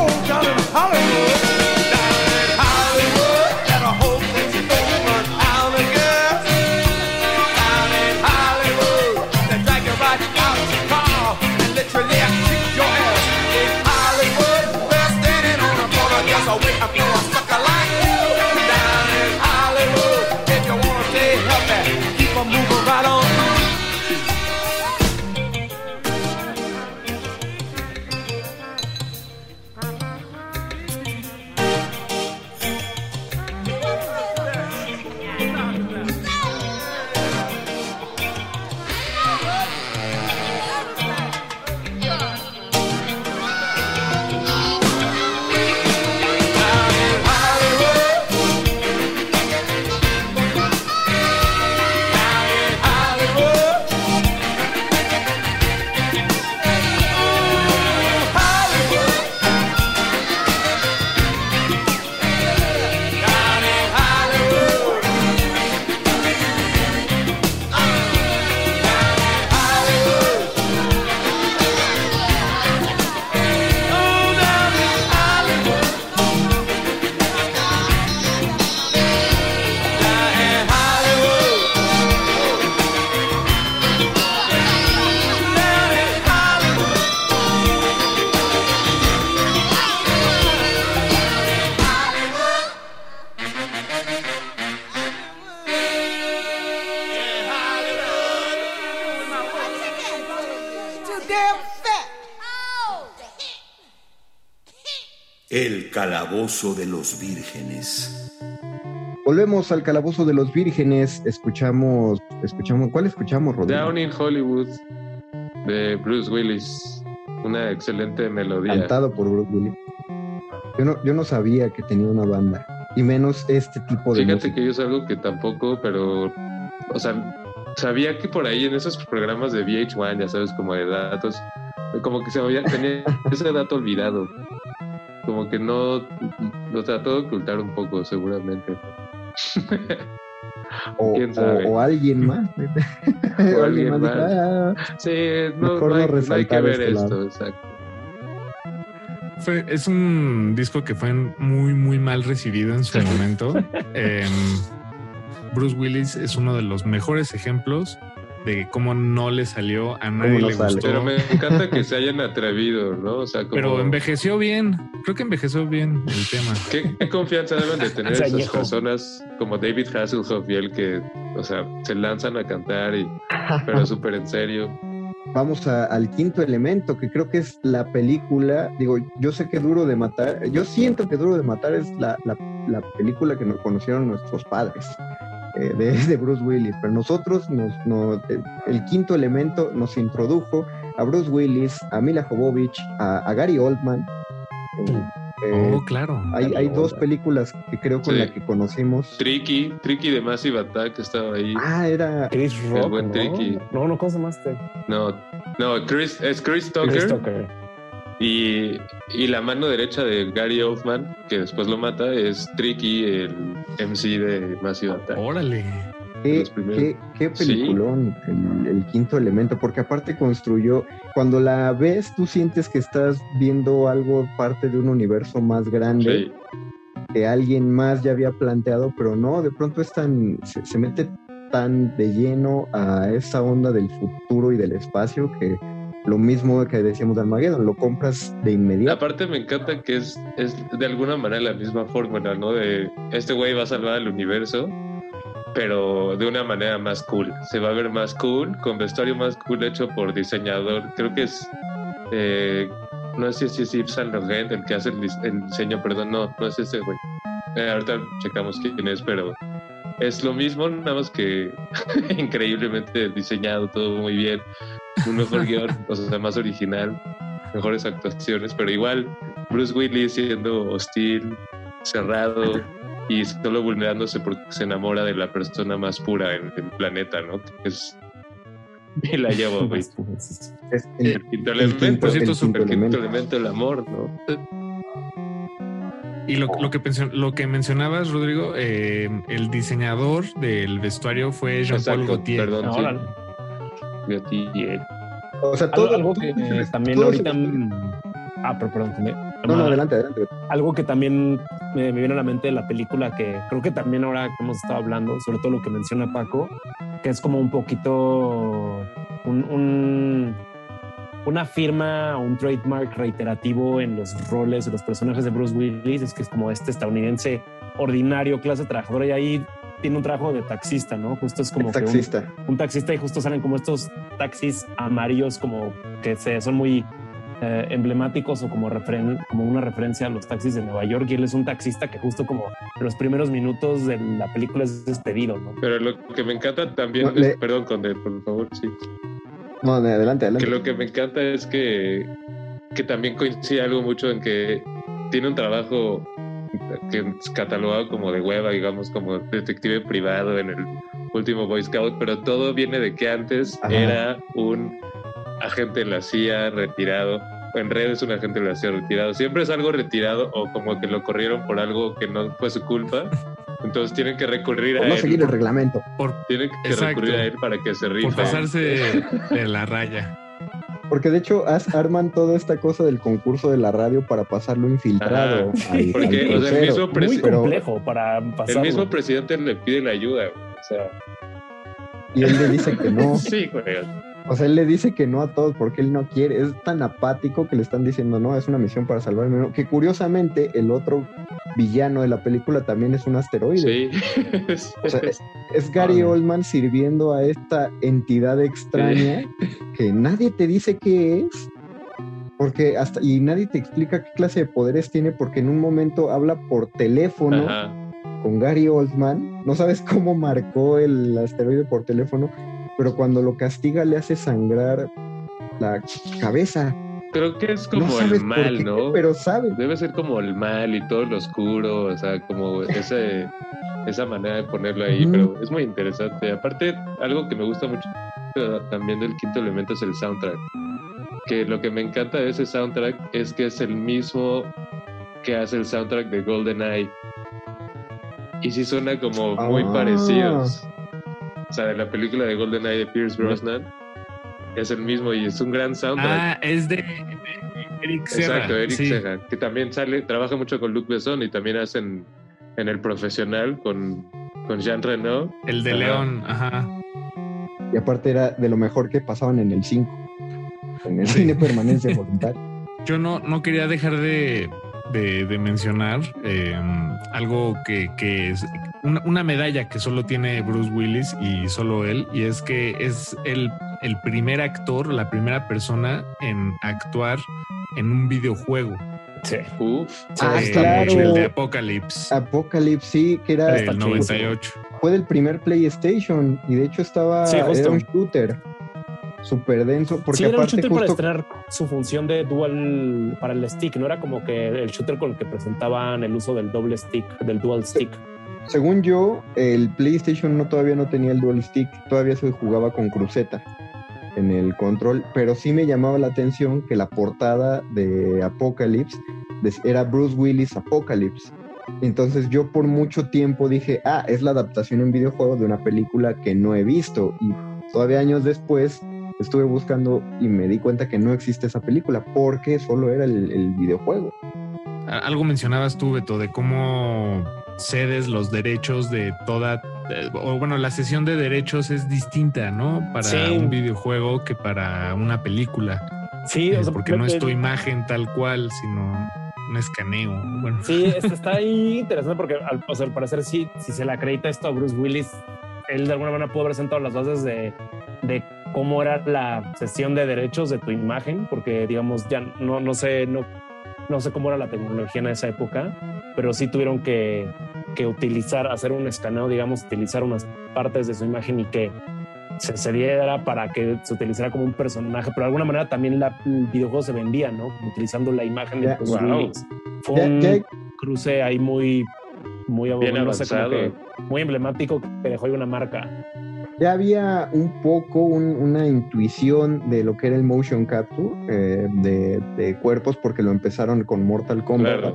calabozo de los vírgenes. Volvemos al calabozo de los vírgenes. Escuchamos, escuchamos, ¿cuál escuchamos, Rodrigo? Down in Hollywood de Bruce Willis. Una excelente melodía. Cantado por Bruce Willis. Yo no, yo no sabía que tenía una banda. Y menos este tipo de Fíjate música. que yo es algo que tampoco, pero, o sea, sabía que por ahí en esos programas de VH1, ya sabes, como de datos, como que se había, tenía ese dato olvidado. Como que no, lo trató de ocultar un poco, seguramente. o, quién sabe. o- o alguien más. O alguien dijo, más. "Ah, Sí, no, hay, no hay que ver este esto, lado. exacto. Fue, es un disco que fue muy, muy mal recibido en su momento. Em, Bruce Willis es uno de los mejores ejemplos de cómo no le salió, a nadie le gustó. Pero me encanta que se hayan atrevido, ¿no? O sea, Pero envejeció bien, creo que envejeció bien el tema. ¿Qué, confianza deben de tener esas personas como David Hasselhoff y él que, o sea, se lanzan a cantar y, pero súper en serio vamos al quinto elemento, que creo que es la película, digo, yo sé que Duro de Matar, yo siento que Duro de Matar es la, película que nos conocieron nuestros padres. Eh, de, Bruce Willis, pero nosotros, nos, eh, el quinto elemento nos introdujo a Bruce Willis, a Mila Jovovich, a, Gary Oldman. Eh, oh, claro. Hay, hay dos películas que creo con las que conocimos. Tricky, Tricky de Massive Attack estaba ahí. Ah, era Chris Rock. El buen Tricky. No, no, ¿cómo se llamaste? No, no, Chris, es Chris Tucker. Chris Tucker. Y, y, la mano derecha de Gary Oldman, que después lo mata, es Tricky, el MC de Massive Attack. Órale. Qué, qué, peliculón el, quinto elemento, porque aparte construyó, cuando la ves, tú sientes que estás viendo algo parte de un universo más grande que alguien más ya había planteado, pero no, de pronto es tan, se, mete tan de lleno a esa onda del futuro y del espacio que lo mismo que decíamos de Armageddon, lo compras de inmediato. Aparte me encanta que es, es de alguna manera la misma fórmula, ¿no? De este güey va a salvar el universo pero de una manera más cool. Se va a ver más cool, con vestuario más cool hecho por diseñador. Creo que es, eh, no sé si es Yves Saint Laurent el que hace el, diseño, perdón, no, no es ese güey. Eh, ahorita checamos quién es, pero es lo mismo, nada más que increíblemente diseñado, todo muy bien. Un mejor guion, o sea, más original, mejores actuaciones, pero igual Bruce Willis siendo hostil, cerrado, y solo vulnerándose porque se enamora de la persona más pura en el planeta, ¿no? Es y la llevo, güey. el, quinto elemento, el quinto elemento, el amor, ¿no? Y lo, lo, que, lo que mencionabas, Rodrigo, eh, el diseñador del vestuario fue Jean-Paul Gaultier. Perdón, sí. Gaultier. O sea, todo algo que también ahorita... Ah, pero perdón, no, no, adelante, adelante. Algo que también me, viene a la mente de la película, que creo que también ahora que hemos estado hablando, sobre todo lo que menciona Paco, que es como un poquito un, una firma, un trademark reiterativo en los roles de los personajes de Bruce Willis, es que es como este estadounidense ordinario, clase trabajadora, y ahí tiene un trabajo de taxista, ¿no? Justo es como taxista. un, taxista y justo salen como estos taxis amarillos como que se, son muy eh, emblemáticos o como, como una referencia a los taxis de Nueva York y él es un taxista que justo como en los primeros minutos de la película es despedido, ¿no? Pero lo que me encanta también es, perdón, Conde, por favor, sí. No, adelante, adelante. Que lo que me encanta es que, que también coincide algo mucho en que tiene un trabajo que es catalogado como de hueva, digamos, como detective privado en el último Boy Scout, pero todo viene de que antes era un agente en la CIA retirado en redes un agente lo hacía retirado. Siempre es algo retirado o como que lo corrieron por algo que no fue su culpa. Entonces tienen que recurrir a no él. seguir el reglamento. tienen que recurrir a él para que se rifa. Por pasarse de la raya. Porque de hecho arman toda esta cosa del concurso de la radio para pasarlo infiltrado. porque el mismo Muy complejo para pasarlo. El mismo presidente le pide la ayuda. O sea. Y él le dice que no. sí, güey. O sea, él le dice que no a todos porque él no quiere. Es tan apático que le están diciendo, no, es una misión para salvarme. Que curiosamente, el otro villano de la película también es un asteroide. Sí. o sea, es, Gary Oldman sirviendo a esta entidad extraña que nadie te dice qué es. Porque hasta, y nadie te explica qué clase de poderes tiene, porque en un momento habla por teléfono con Gary Oldman. No sabes cómo marcó el asteroide por teléfono pero cuando lo castiga le hace sangrar la cabeza. Creo que es como el mal, ¿no? Pero sabe. Debe ser como el mal y todo lo oscuro, o sea, como ese, esa manera de ponerlo ahí, pero es muy interesante. Aparte, algo que me gusta mucho también del quinto elemento es el soundtrack. Que lo que me encanta de ese soundtrack es que es el mismo que hace el soundtrack de GoldenEye. Y sí suena como muy ah. parecidos. O sea, de la película de GoldenEye de Pierce Brosnan. Es el mismo y es un gran soundtrack. Ah, es de, Eric Serra. Exacto, Eric Serra, que también sale, trabaja mucho con Luc Besson y también hacen en El Profesional con, con Jean Reno. El de León, ajá. Y aparte era de lo mejor que pasaban en el 5, en el cine permanencia voluntaria. Yo no, no quería dejar de, de, mencionar em, algo que, que es una, una, medalla que solo tiene Bruce Willis y solo él, y es que es el, el primer actor, la primera persona en actuar en un videojuego. Sí. Uf. Ah, claro. El de Apocalypse. Apocalypse, sí, que era el 98. Fue del primer PlayStation y de hecho estaba era un shooter súper denso. Porque sí, era un shooter para estrenar su función de dual para el stick, no era como que el shooter con el que presentaban el uso del doble stick, del dual stick. Según yo, el PlayStation no todavía no tenía el dual stick, todavía se jugaba con cruceta en el control, pero sí me llamaba la atención que la portada de Apocalypse era Bruce Willis Apocalypse. Entonces yo por mucho tiempo dije, ah, es la adaptación en videojuego de una película que no he visto. Y todavía años después estuve buscando y me di cuenta que no existe esa película porque solo era el, el videojuego. Algo mencionabas tú, Beto, de cómo cedes los derechos de toda, o bueno, la sesión de derechos es distinta, ¿no? Para un videojuego que para una película. Sí, o sea, porque no es tu imagen tal cual, sino un escaneo. Bueno. Sí, está ahí interesante porque al, o sea, al parecer sí, si se le acredita esto a Bruce Willis, él de alguna manera pudo haber sentado las bases de, de cómo era la sesión de derechos de tu imagen, porque digamos, ya no, no sé, no no sé cómo era la tecnología en esa época, pero sí tuvieron que, que utilizar, hacer un escaneo, digamos, utilizar unas partes de su imagen y que se, se diera para que se utilizara como un personaje, pero de alguna manera también la, el videojuego se vendía, ¿no? utilizando la imagen de wow. Fue un cruce ahí muy, muy, Bien muy emblemático que dejó ahí una marca ya había un poco una intuición de lo que era el motion capture eh, de, cuerpos porque lo empezaron con Mortal Kombat.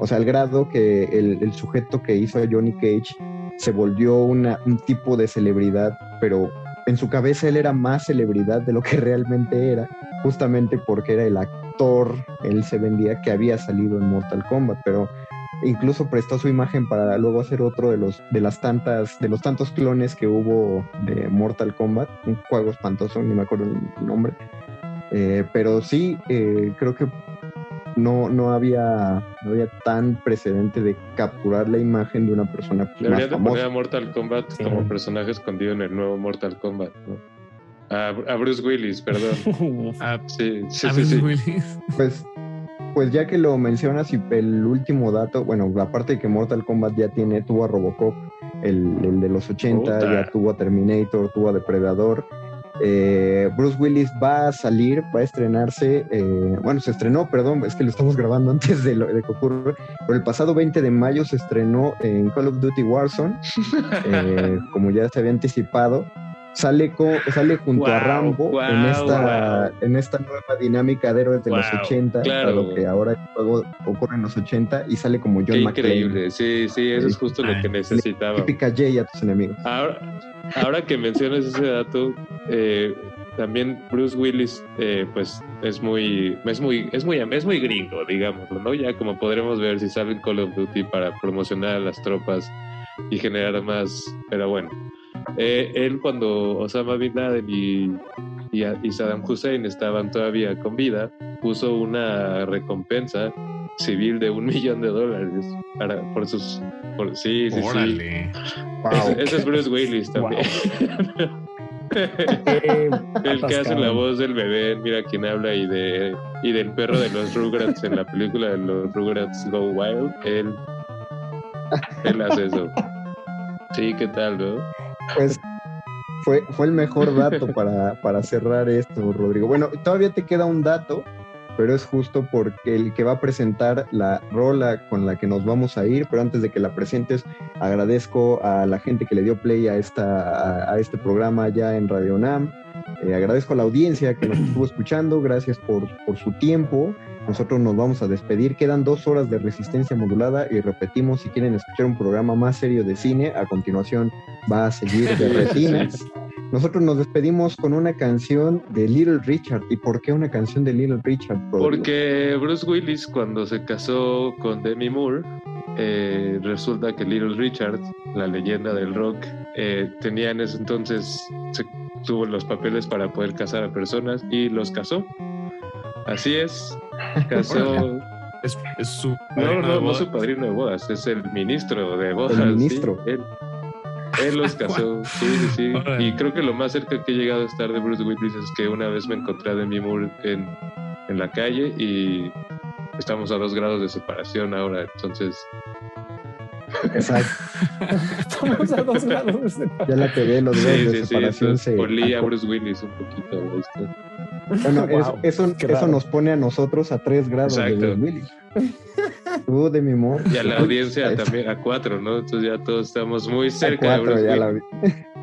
O sea, al grado que el, sujeto que hizo a Johnny Cage se volvió una, un tipo de celebridad, pero en su cabeza él era más celebridad de lo que realmente era, justamente porque era el actor, él se vendía que había salido en Mortal Kombat, pero incluso prestó su imagen para luego hacer otro de los de las tantas de los tantos clones que hubo de Mortal Kombat. Un juego espantoso ni me acuerdo el nombre. Eh, pero sí eh, creo que no, no había no había tan precedente de capturar la imagen de una persona Deberían de poner a Mortal Kombat como personaje escondido en el nuevo Mortal Kombat a, Bruce Willis perdón. Ah, sí, sí, sí, sí. Willis. pues pues ya que lo mencionas y el último dato, bueno, aparte de que Mortal Kombat ya tiene, tuvo a Robocop, el, de los 80, ya tuvo a Terminator, tuvo a Depredador. Eh, Bruce Willis va a salir, va a estrenarse, eh, bueno, se estrenó, perdón, es que lo estamos grabando antes de, lo, de que ocurra, pero el pasado 20 de mayo se estrenó en Call of Duty Warzone, eh, como ya se había anticipado, sale, sale junto a Rambo en, esta, en esta nueva dinámica de héroes de los 80, claro. que ahora el juego ocurre en los 80 y sale como John McClane. Increíble, sí, sí, eso es justo lo que necesitaba. Típica Jay a tus enemigos. Ahora, ahora que mencionas ese dato, eh, también Bruce Willis, eh, pues es muy, es muy, es muy, es muy gringo, digámoslo, ¿no? Ya como podremos ver si sale en Call of Duty para promocionar a las tropas y generar más, pero bueno. Eh, él cuando Osama Bin Laden y, y, Saddam Hussein estaban todavía con vida, puso una recompensa civil de un millón de dólares para, por sus... Por, sí, sí, sí. Ese, es Bruce Willis también. el que hace la voz del bebé, mira quién habla, y de y del perro de los Rugrats en la película de los Rugrats Go Wild, él, él hace eso. Sí, ¿qué tal, no? Pues fue, fue el mejor dato para, para cerrar esto, Rodrigo. Bueno, todavía te queda un dato, pero es justo porque el que va a presentar la rola con la que nos vamos a ir, pero antes de que la presentes, agradezco a la gente que le dio play a, esta, a, este programa ya en Radio NAM. Eh, agradezco a la audiencia que nos estuvo escuchando, gracias por, por su tiempo. Nosotros nos vamos a despedir. Quedan dos horas de resistencia modulada y repetimos, si quieren escuchar un programa más serio de cine, a continuación va a seguir de retinas. Nosotros nos despedimos con una canción de Little Richard. ¿Y por qué una canción de Little Richard? Porque Bruce Willis cuando se casó con Demi Moore, eh, resulta que Little Richard, la leyenda del rock, eh, tenía en ese entonces, tuvo los papeles para poder casar a personas y los casó. Así es, casó. es, su no, no, no su padrino de bodas, es el ministro de bodas. El ministro. él, él, los casó, sí, sí, sí. Y creo que lo más cerca que he llegado a estar de Bruce Willis es que una vez me encontré a Demi Moore en, en la calle y estamos a dos grados de separación ahora, entonces Exacto. Estamos a dos grados de separación. Ya la pegué, los grados sí, de sí, separación sí, se. a Bruce Willis un poquito. Bueno, wow, eso, eso, nos pone a nosotros a tres grados Exacto. de Bruce Willis. Tú de mi amor. Y a la audiencia también a cuatro, ¿no? Entonces ya todos estamos muy cerca a cuatro, de Bruce ya Willis. La...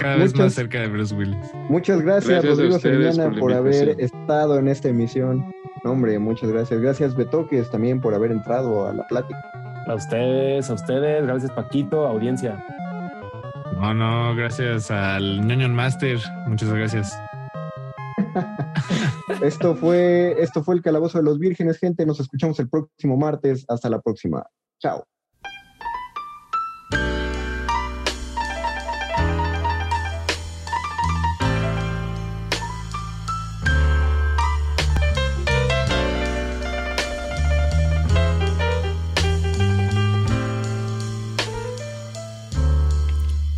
Cada vez más cerca de Bruce Willis. Muchas gracias, gracias Rodrigo Soriana, por, por haber estado en esta emisión. hombre, muchas gracias. Gracias, Betoques, también por haber entrado a la plática. A ustedes, a ustedes. Gracias, Paquito, audiencia. No, no, gracias al ñoño Master. Muchas gracias. esto fue, esto fue el Calabozo de los Vírgenes, gente. Nos escuchamos el próximo martes. Hasta la próxima. Chao.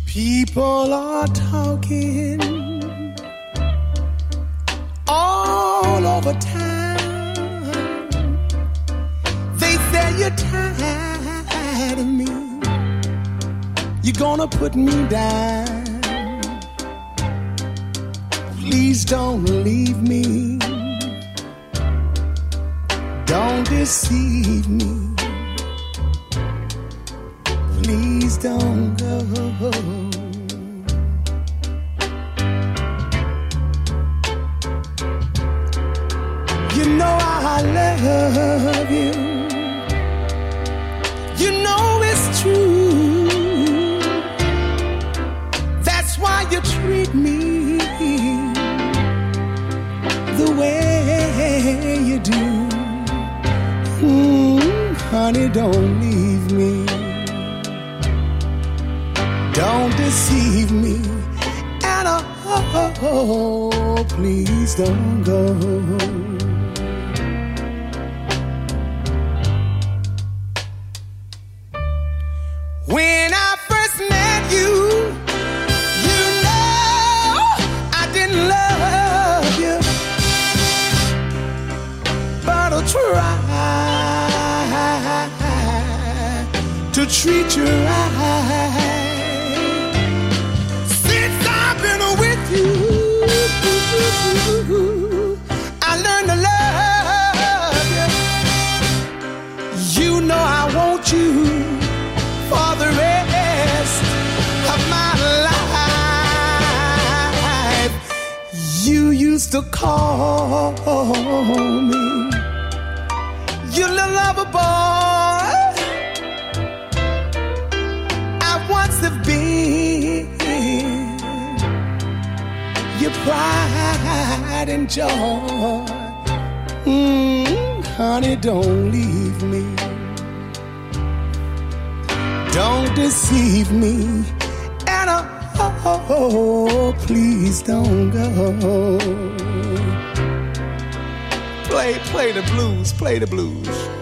People are talking all over town. They say you're tired of me. You're gonna put me down. Please don't leave me. Don't deceive me. Please don't go. Love you. You know it's true. That's why you treat me the way you do. Mm, honey, don't leave me. Don't deceive me. And oh, oh please don't go. Call me your little lover boy. I once have been your pride and joy. Mm, honey, don't leave me. Don't deceive me. And oh, oh, please don't go. Play, play the blues, play the blues.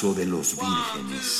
reposo de los vírgenes.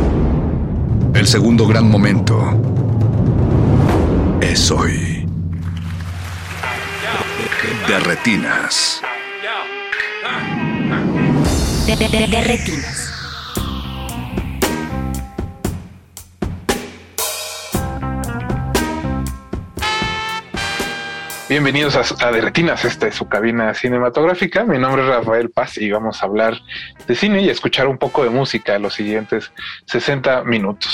El segundo gran momento es hoy. De retinas. Bienvenidos a, a, De Retinas, esta es su cabina cinematográfica. Mi nombre es Rafael Paz y vamos a hablar de cine y escuchar un poco de música los siguientes 60 minutos.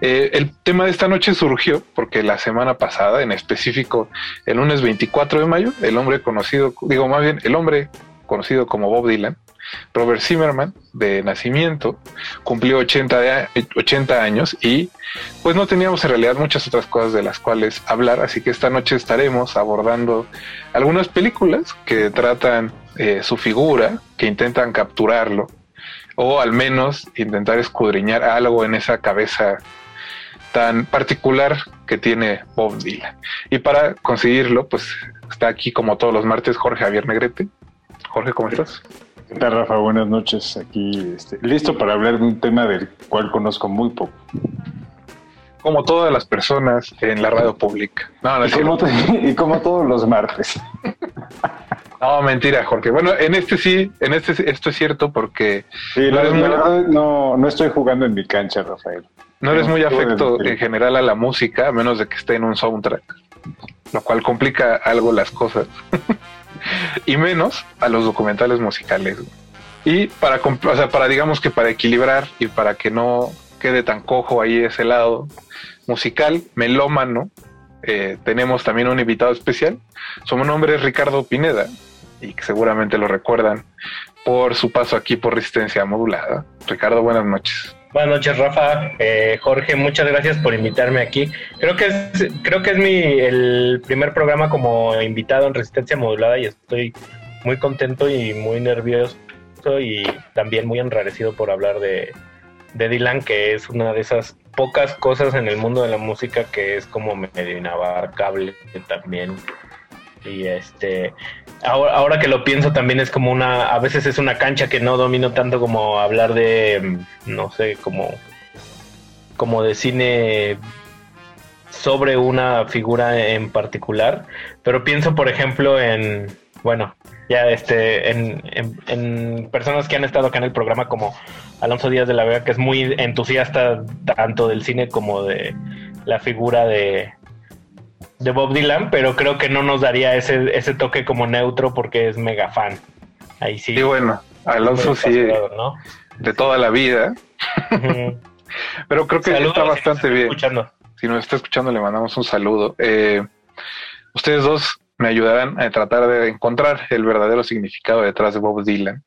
Eh, el tema de esta noche surgió porque la semana pasada, en específico el lunes 24 de mayo, el hombre conocido, digo más bien, el hombre conocido como Bob Dylan, Robert Zimmerman, de nacimiento, cumplió 80, de- 80 años y pues no teníamos en realidad muchas otras cosas de las cuales hablar, así que esta noche estaremos abordando algunas películas que tratan eh, su figura, que intentan capturarlo, o al menos intentar escudriñar algo en esa cabeza tan particular que tiene Bob Dylan. Y para conseguirlo, pues está aquí como todos los martes Jorge Javier Negrete. Jorge, ¿cómo estás? ¿Qué tal, Rafa? Buenas noches. Aquí este, listo para hablar de un tema del cual conozco muy poco. Como todas las personas en la radio pública. No, no, Y como, cierto. y como todos los martes. No, mentira, Jorge. Bueno, en este sí, en este esto es cierto porque Sí, no, no estoy jugando en mi cancha, Rafael. No eres muy afecto en general a la música, a menos de que esté en un soundtrack, lo cual complica algo las cosas. y menos a los documentales musicales. Y para, o sea, para digamos que para equilibrar y para que no quede tan cojo ahí ese lado musical, melómano, eh, tenemos también un invitado especial. Su nombre es Ricardo Pineda y que seguramente lo recuerdan por su paso aquí por Resistencia Modulada. Ricardo, buenas noches. Buenas noches, Rafa. Eh, Jorge, muchas gracias por invitarme aquí. Creo que es, creo que es mi el primer programa como invitado en Resistencia Modulada y estoy muy contento y muy nervioso y también muy enrarecido por hablar de, de Dylan, que es una de esas pocas cosas en el mundo de la música que es como medio inabarcable también. Y este, ahora, ahora que lo pienso también es como una, a veces es una cancha que no domino tanto como hablar de, mm, no sé, como, como de cine sobre una figura en particular, pero pienso por ejemplo en, bueno, ya este, en, en, en personas que han estado acá en el programa como Alonso Díaz de la Vega, que es muy entusiasta tanto del cine como de la figura de, de Bob Dylan, pero creo que no nos daría ese, ese toque como neutro porque es mega fan. Ahí sí. Y bueno, Alonso sí, ¿no? de toda la vida, pero creo que Saludos, está si nos bastante bien. escuchando. Si nos está escuchando, le mandamos un saludo. Eh, ustedes dos me ayudarán a tratar de encontrar el verdadero significado detrás de Bob Dylan.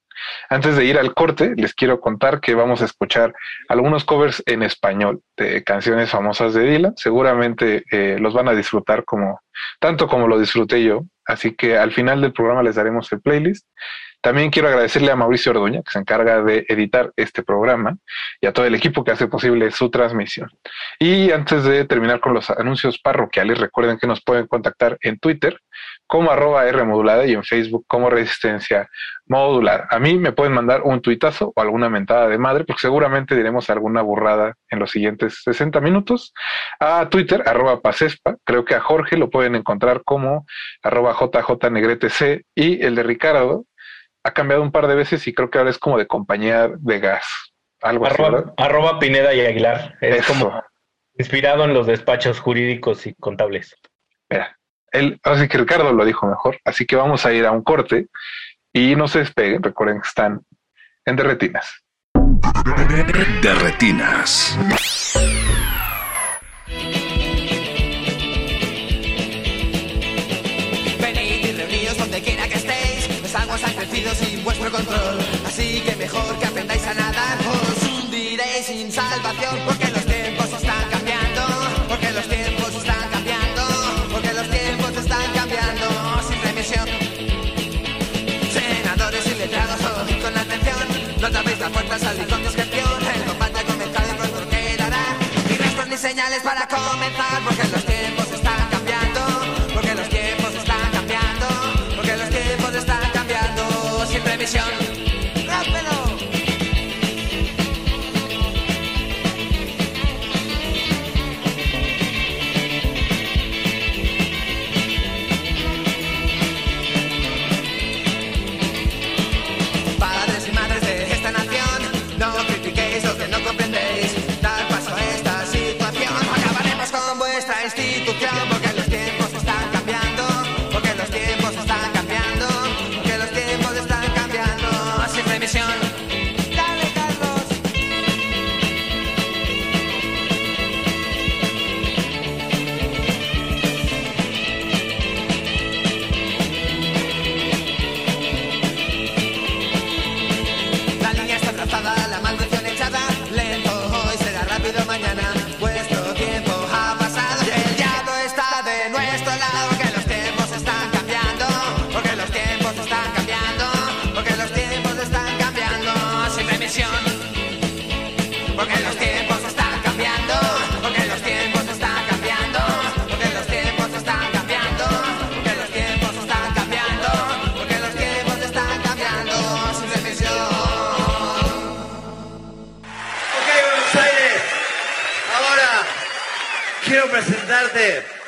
Antes de ir al corte, les quiero contar que vamos a escuchar algunos covers en español de canciones famosas de Dylan. Seguramente eh, los van a disfrutar como tanto como lo disfruté yo. Así que al final del programa les daremos el playlist. También quiero agradecerle a Mauricio Orduña, que se encarga de editar este programa, y a todo el equipo que hace posible su transmisión. Y antes de terminar con los anuncios parroquiales, recuerden que nos pueden contactar en Twitter como arroba R modulada y en Facebook como Resistencia Modular. A mí me pueden mandar un tuitazo o alguna mentada de madre, porque seguramente diremos alguna burrada en los siguientes 60 minutos. A Twitter, arroba Pasespa. Creo que a Jorge lo pueden encontrar como arroba JJNegretec y el de Ricardo ha cambiado un par de veces y creo que ahora es como de compañía de gas. Algo así, ¿verdad? Arroba, arroba Pineda y Aguilar. Es Eso. como inspirado en los despachos jurídicos y contables. Mira, él, así que Ricardo lo dijo mejor. Así que vamos a ir a un corte y no se despeguen. Recuerden que están en Derretinas. De retinas. Venid y reuníos donde quiera que estéis, los aguas han crecido sin vuestro control, así que mejor que aprendáis a nadar, os hundiréis sin salvación, porque los señales para comenzar,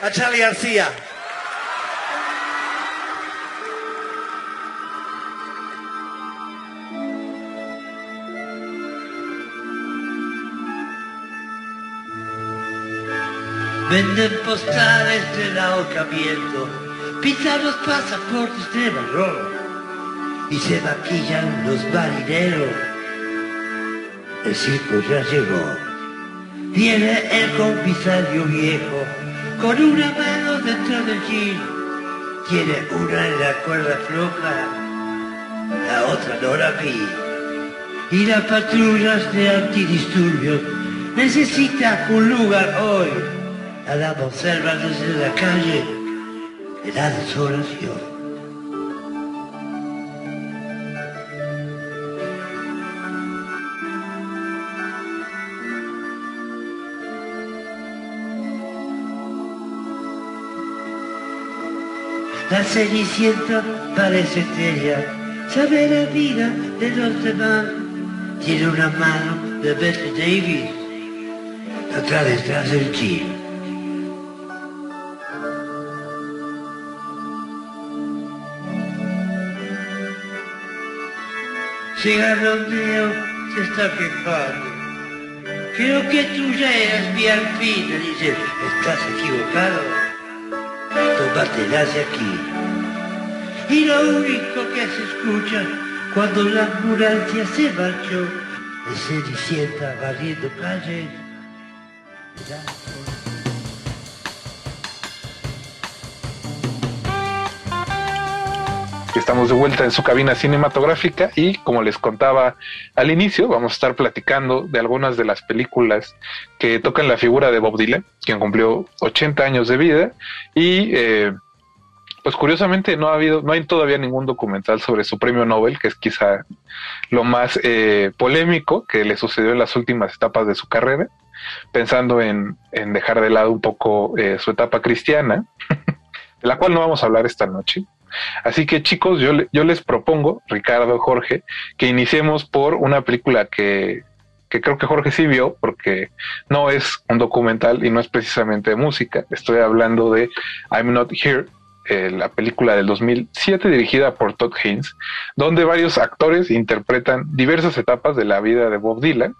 a Charlie García. Venden postales del ahorcamiento, pintan los pasaportes de marrón y se maquillan los marineros. El circo ya llegó. Viene el comisario viejo con una mano dentro del jean. Tiene una en la cuerda floja, la otra no la vi. Y las patrullas de antidisturbios necesitan un lugar hoy. A la observan desde la calle de la desolación. La cenicienta parece estrella, sabe la vida de los demás. Tiene una mano de Bette Davis, otra detrás del jean. Cigarrondeo se está quejando. Creo que tú ya eras mi alfina, dice, estás equivocado. Tómatelas de aquí. Y lo único que se escucha cuando la ambulancia se marchó es Cenicienta barriendo calles. Estamos de vuelta en su cabina cinematográfica y como les contaba al inicio, vamos a estar platicando de algunas de las películas que tocan la figura de Bob Dylan, quien cumplió 80 años de vida y eh, pues curiosamente no ha habido, no hay todavía ningún documental sobre su premio Nobel, que es quizá lo más eh, polémico que le sucedió en las últimas etapas de su carrera, pensando en, en dejar de lado un poco eh, su etapa cristiana, de la cual no vamos a hablar esta noche. Así que chicos, yo, yo les propongo, Ricardo, Jorge, que iniciemos por una película que, que creo que Jorge sí vio, porque no es un documental y no es precisamente de música. Estoy hablando de I'm Not Here, eh, la película del 2007 dirigida por Todd Haynes, donde varios actores interpretan diversas etapas de la vida de Bob Dylan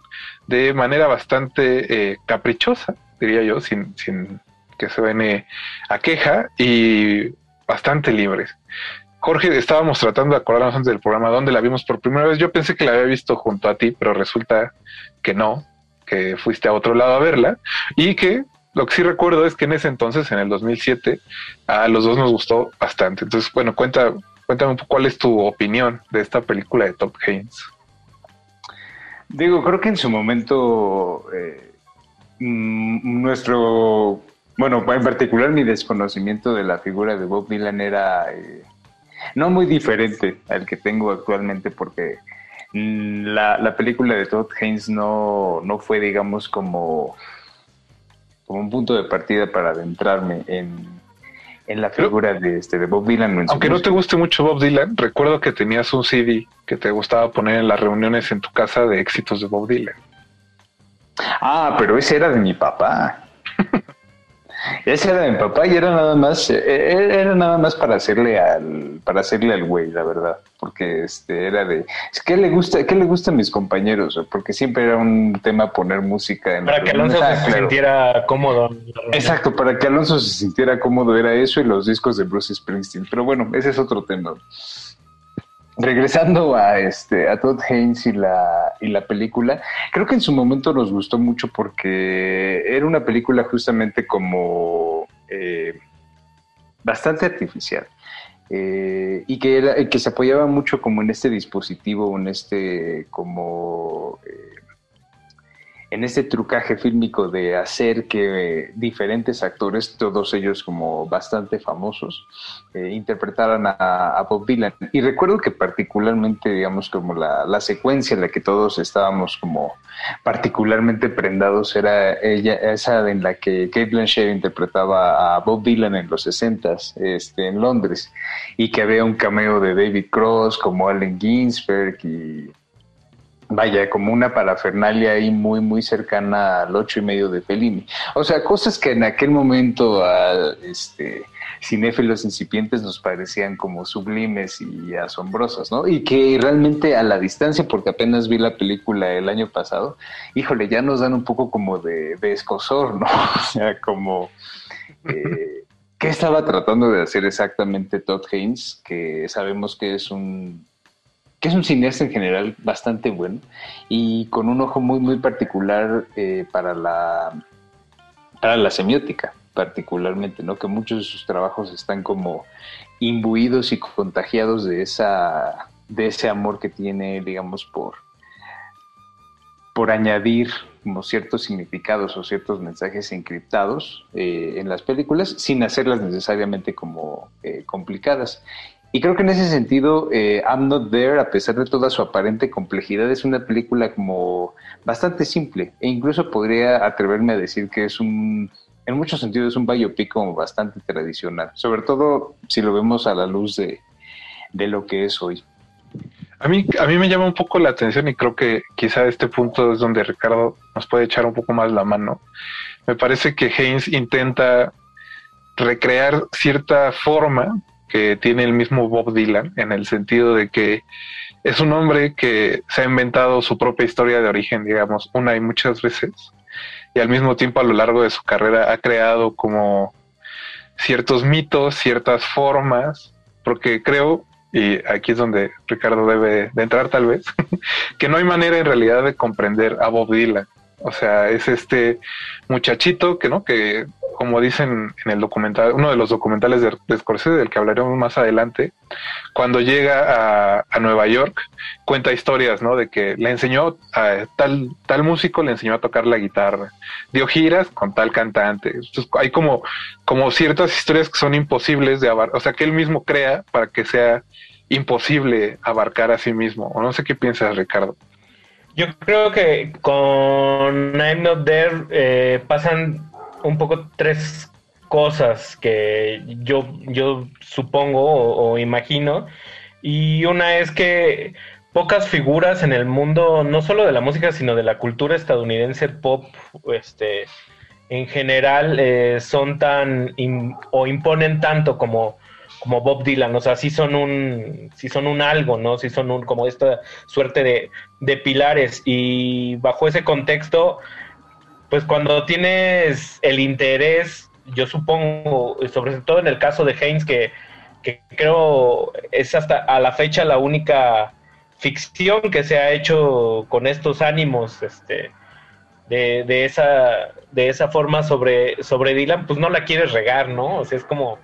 de manera bastante eh, caprichosa, diría yo, sin, sin que se vene a queja y bastante libres. Jorge, estábamos tratando de acordarnos antes del programa dónde la vimos por primera vez. Yo pensé que la había visto junto a ti, pero resulta que no, que fuiste a otro lado a verla y que lo que sí recuerdo es que en ese entonces, en el 2007, a los dos nos gustó bastante. Entonces, bueno, cuenta, cuéntame un poco cuál es tu opinión de esta película de Todd Haynes. Digo, creo que en su momento eh, mm, nuestro, bueno, en particular mi desconocimiento de la figura de Bob Dylan era eh, no muy diferente al que tengo actualmente porque mm, la, la película de Todd Haynes no, no fue, digamos, como, como un punto de partida para adentrarme en, en la figura de, este, de Bob Dylan. Aunque no te guste mucho Bob Dylan, recuerdo que tenías un CD que te gustaba poner en las reuniones en tu casa de éxitos de Bob Dylan. Ah, pero ese era de mi papá. Ese era de mi papá y era nada más, eh, eh, era nada más para hacerle al, para hacerle al güey, la verdad, porque este era de, es que le gusta, ¿qué le gusta a mis compañeros? Porque siempre era un tema poner música en Para que. Alonso Ah, se claro. sintiera cómodo. Exacto, para que Alonso se sintiera cómodo era eso y los discos de Bruce Springsteen. Pero bueno, ese es otro tema. Regresando a este a Todd Haynes y la y la película, creo que en su momento nos gustó mucho porque era una película justamente como eh, bastante artificial eh, y que que se apoyaba mucho como en este dispositivo, en este como eh, en este trucaje fílmico de hacer que diferentes actores, todos ellos como bastante famosos, eh, interpretaran a, a Bob Dylan. Y recuerdo que particularmente, digamos, como la, la secuencia en la que todos estábamos como particularmente prendados era ella, esa en la que Kate Blanchett interpretaba a Bob Dylan en los 60 este, en Londres y que había un cameo de David Cross como Allen Ginsberg y vaya, como una parafernalia ahí muy, muy cercana al ocho y medio de Fellini. O sea, cosas que en aquel momento a este, cinéfilos incipientes nos parecían como sublimes y asombrosas, ¿no? Y que realmente a la distancia, porque apenas vi la película el año pasado, híjole, ya nos dan un poco como de, de escosor, ¿no? O sea, como... eh, ¿Qué estaba tratando de hacer exactamente Todd Haynes? Que sabemos que es un que es un cineasta en general bastante bueno y con un ojo muy muy particular eh, para la para la semiótica particularmente, ¿no? Que muchos de sus trabajos están como imbuidos y contagiados de esa de ese amor que tiene, digamos, por por añadir como ciertos significados o ciertos mensajes encriptados eh, en las películas sin hacerlas necesariamente como eh, complicadas. Y creo que en ese sentido, eh, I'm Not There, a pesar de toda su aparente complejidad, es una película como bastante simple. E incluso podría atreverme a decir que es un, en muchos sentidos, es un biopic como bastante tradicional. Sobre todo si lo vemos a la luz de, de lo que es hoy. A mí, a mí me llama un poco la atención y creo que quizá este punto es donde Ricardo nos puede echar un poco más la mano. Me parece que Haynes intenta recrear cierta forma que tiene el mismo Bob Dylan, en el sentido de que es un hombre que se ha inventado su propia historia de origen, digamos, una y muchas veces, y al mismo tiempo a lo largo de su carrera ha creado como ciertos mitos, ciertas formas, porque creo, y aquí es donde Ricardo debe de entrar tal vez, que no hay manera en realidad de comprender a Bob Dylan. O sea, es este muchachito que, ¿no? Que, como dicen en el documental, uno de los documentales de, Scorsese, del que hablaremos más adelante, cuando llega a, a Nueva York, cuenta historias, ¿no? De que le enseñó a tal, tal músico, le enseñó a tocar la guitarra, dio giras con tal cantante. Hay como, como ciertas historias que son imposibles de abarcar, o sea, que él mismo crea para que sea imposible abarcar a sí mismo. O no sé qué piensas, Ricardo. Yo creo que con I'm Not There eh, pasan un poco tres cosas que yo, yo supongo o, imagino. Y una es que pocas figuras en el mundo, no solo de la música, sino de la cultura estadounidense pop, este, en general, eh, son tan o imponen tanto como, como Bob Dylan. O sea, sí son un, sí son un algo, ¿no? Sí son un, como esta suerte de, de pilares. Y bajo ese contexto, pues cuando tienes el interés, yo supongo, sobre todo en el caso de Haynes, que, creo es hasta a la fecha la única ficción que se ha hecho con estos ánimos, este, de, de esa, de esa forma sobre, sobre Dylan, pues no la quieres regar, ¿no? O sea, es como,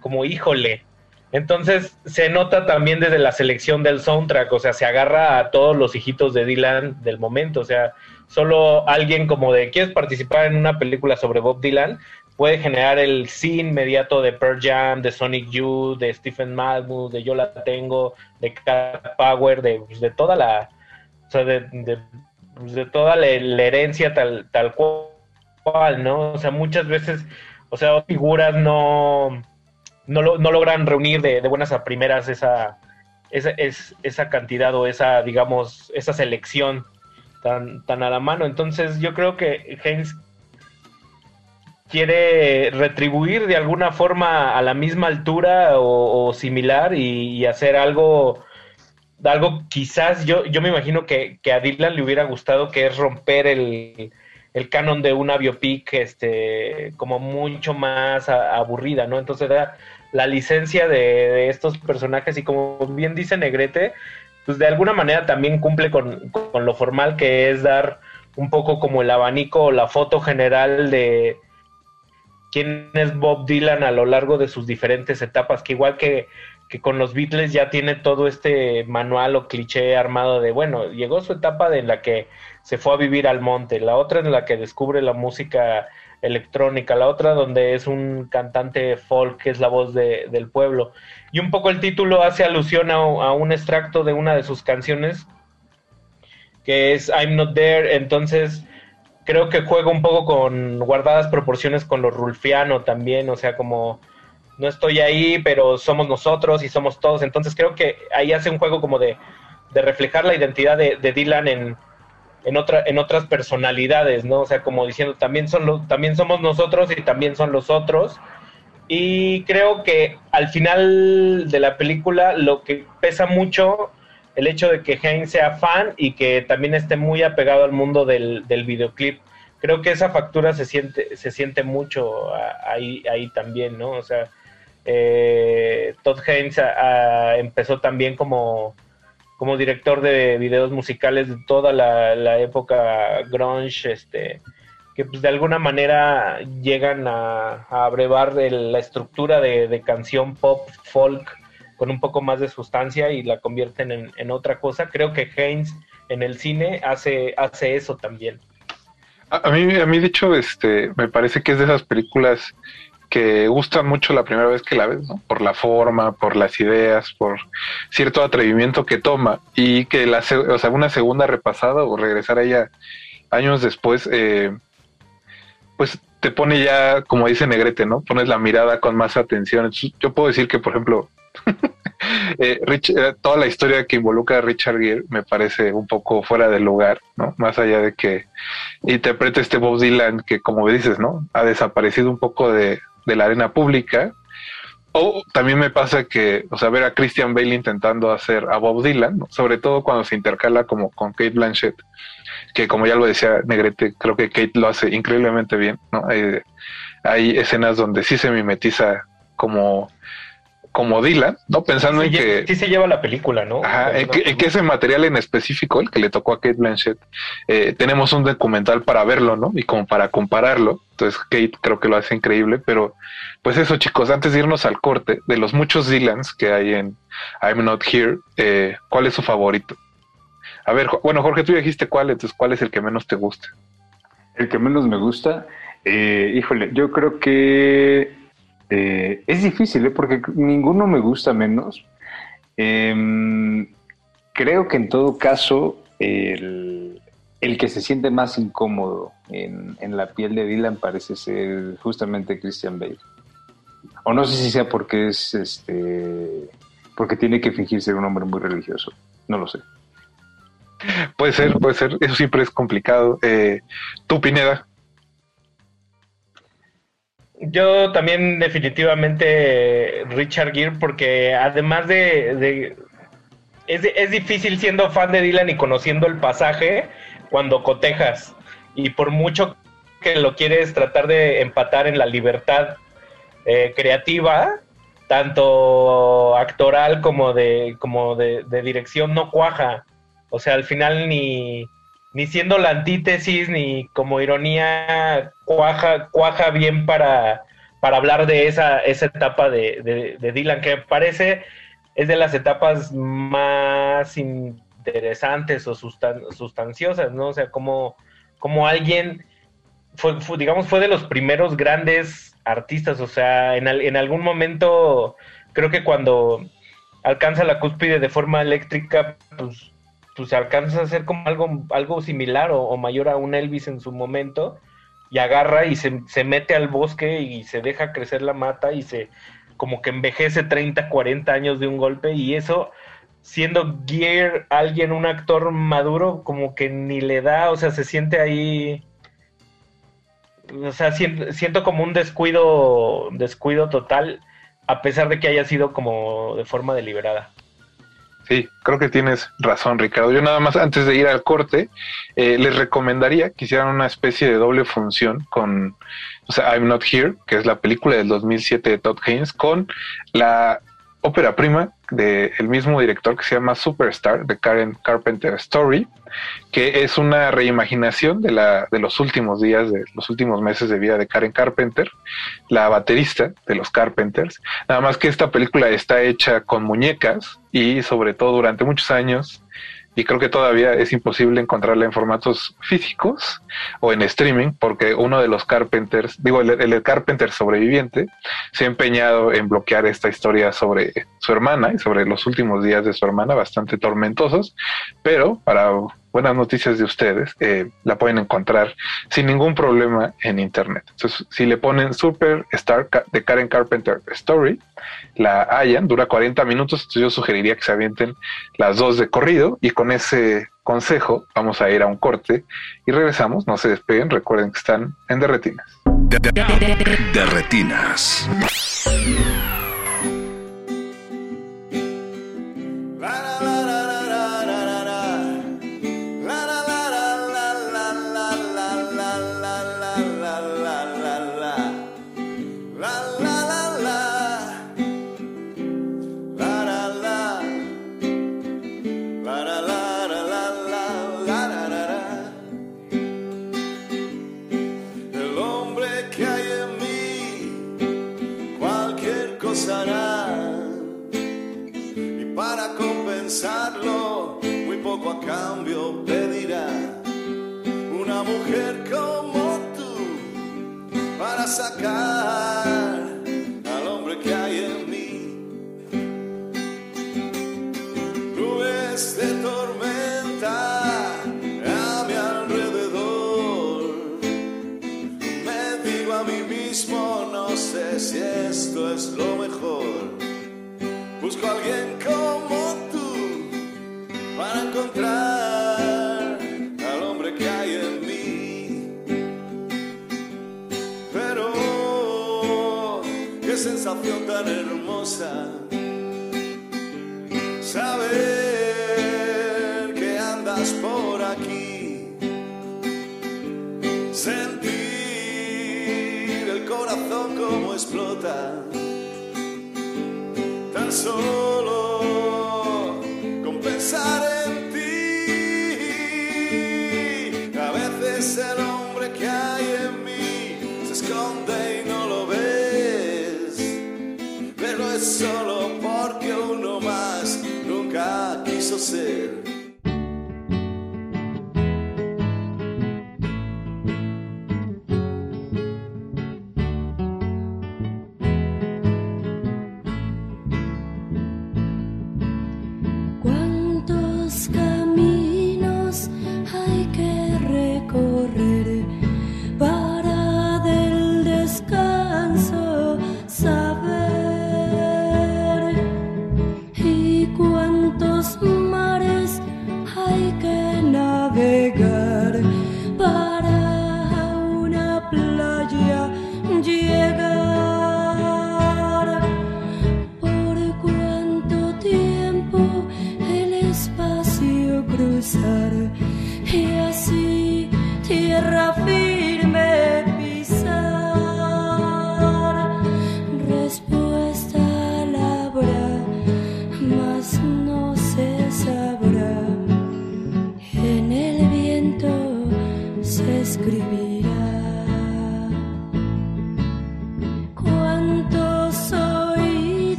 como híjole. Entonces se nota también desde la selección del soundtrack, o sea, se agarra a todos los hijitos de Dylan del momento, o sea, solo alguien como de, ¿quieres participar en una película sobre Bob Dylan? Puede generar el sí inmediato de Pearl Jam, de Sonic Youth, de Stephen Malmuth, de Yo La Tengo, de Cat Power, de, pues, de toda la, o sea, de, de, pues, toda la herencia tal, tal cual, ¿no? O sea, muchas veces, o sea, figuras no, no, lo- no logran reunir de, de buenas a primeras esa, esa, es- esa cantidad o esa, digamos, esa selección tan, a la mano. Entonces yo creo que Haynes quiere retribuir de alguna forma a la misma altura o, similar y, hacer algo, algo quizás, yo, yo me imagino que, que a Dylan le hubiera gustado que es romper el, el canon de una biopic este, como mucho más aburrida, ¿no? Entonces era la licencia de estos personajes y como bien dice Negrete, pues de alguna manera también cumple con, con lo formal que es dar un poco como el abanico o la foto general de quién es Bob Dylan a lo largo de sus diferentes etapas, que igual que, que con los Beatles ya tiene todo este manual o cliché armado de, bueno, llegó su etapa de la que se fue a vivir al monte, la otra en la que descubre la música electrónica, la otra donde es un cantante folk que es la voz de- del pueblo. Y un poco el título hace alusión a, a un extracto de una de sus canciones que es I'm Not There, entonces creo que juega un poco con guardadas proporciones con lo rulfiano también, o sea, como no estoy ahí, pero somos nosotros y somos todos, entonces creo que ahí hace un juego como de, de reflejar la identidad de, de Dylan en, en, otra, en otras personalidades, ¿no? O sea, como diciendo, también, son los, también somos nosotros y también son los otros. Y creo que al final de la película lo que pesa mucho el hecho de que Haynes sea fan y que también esté muy apegado al mundo del, del videoclip. Creo que esa factura se siente, se siente mucho ahí, ahí también, ¿no? O sea, eh, Todd Haynes empezó también como, como director de videos musicales de toda la, época grunge, este, que pues de alguna manera llegan a, a abrevar la estructura de, canción pop, folk, con un poco más de sustancia y la convierten en, en otra cosa. Creo que Haynes en el cine hace, hace eso también. A, a mí, a mí, de hecho, este, me parece que es de esas películas que gustan mucho la primera vez que la ves, ¿no? Por la forma, por las ideas, por cierto atrevimiento que toma y que la, o sea, una segunda repasada o regresar a ella años después, eh, pues te pone ya, como dice Negrete, ¿no? Pones la mirada con más atención. Yo puedo decir que, por ejemplo, eh, eh, toda la historia que involucra a Richard Gere me parece un poco fuera de lugar, ¿no? Más allá de que interprete este Bob Dylan que, como dices, ¿no? Ha desaparecido un poco de, de la arena pública. O también me pasa que, o sea, ver a Christian Bale intentando hacer a Bob Dylan, sobre todo cuando se intercala como con Kate Blanchett, que como ya lo decía Negrete, creo que Kate lo hace increíblemente bien, ¿no? Eh, hay escenas donde sí se mimetiza como, como Dylan, ¿no? Pensando Sí, en que... sí se lleva la película, ¿no? Ajá, en que, en que ese material en específico, el que le tocó a Kate Blanchett, eh, tenemos un documental para verlo, ¿no? Y como para compararlo. Entonces Kate creo que lo hace increíble, pero pues eso chicos, antes de irnos al corte, de los muchos Dylans que hay en I'm Not Here, eh, ¿cuál es su favorito? A ver, bueno Jorge, tú ya dijiste cuál, entonces ¿cuál es el que menos te gusta? El que menos me gusta, eh, híjole, yo creo que eh, es difícil, ¿eh? porque ninguno me gusta menos. Em, creo que en todo caso, el, que se siente más incómodo en, en la piel de Dylan parece ser justamente Christian Bale. O no sé si sea porque es este porque tiene que fingir ser un hombre muy religioso. No lo sé. Puede ser, puede ser, eso siempre es complicado. Eh, ¿Tú, Pineda? Yo también definitivamente Richard Gere porque además de... es, es difícil siendo fan de Dylan y conociendo el pasaje cuando cotejas y por mucho que lo quieres tratar de empatar en la libertad eh, creativa, tanto actoral como de, como de dirección no cuaja. O sea, al final ni, ni siendo la antítesis ni como ironía cuaja, cuaja bien para, para hablar de esa, esa etapa de, de- Dylan, que parece es de las etapas más interesantes o sustan- sustanciosas, ¿no? O sea, como, como alguien, fue, fue, digamos, fue de los primeros grandes artistas, o sea, en, al- en algún momento, creo que cuando alcanza la cúspide de forma eléctrica, pues, pues alcanza a ser como algo, algo similar o, o mayor a un Elvis en su momento, y agarra y se, se mete al bosque y se deja crecer la mata y se como que envejece 30, 40 años de un golpe y eso siendo Gear alguien, un actor maduro, como que ni le da, o sea, se siente ahí, o sea, siento, siento como un descuido, descuido total, a pesar de que haya sido como de forma deliberada. Sí, creo que tienes razón, Ricardo. Yo nada más, antes de ir al corte, eh, les recomendaría que hicieran una especie de doble función con, o sea, I'm Not Here, que es la película del 2007 de Todd Haynes, con la ópera prima del mismo director que se llama Superstar, de Karen Carpenter Story, que es una reimaginación de, la, de los últimos días, de los últimos meses de vida de Karen Carpenter, la baterista de los Carpenters. Nada más que esta película está hecha con muñecas y sobre todo durante muchos años, y creo que todavía es imposible encontrarla en formatos físicos o en streaming, porque uno de los Carpenters, digo, el, el Carpenter sobreviviente, se ha empeñado en bloquear esta historia sobre su hermana y sobre los últimos días de su hermana, bastante tormentosos, pero para buenas noticias de ustedes, eh, la pueden encontrar sin ningún problema en internet. Entonces, si le ponen Superstar de Karen Carpenter Story, la hallan, dura 40 minutos, entonces yo sugeriría que se avienten las dos de corrido y con ese consejo vamos a ir a un corte y regresamos, no se despeguen, recuerden que están en Derretinas. De. Sacar al hombre que hay en mí. Nubes de tormenta a mi alrededor. Me digo a mí mismo, no sé si esto es lo mejor. Busco a alguien como tú para encontrar tan hermosa. Saber que andas por aquí, sentir el corazón como explota, tan solo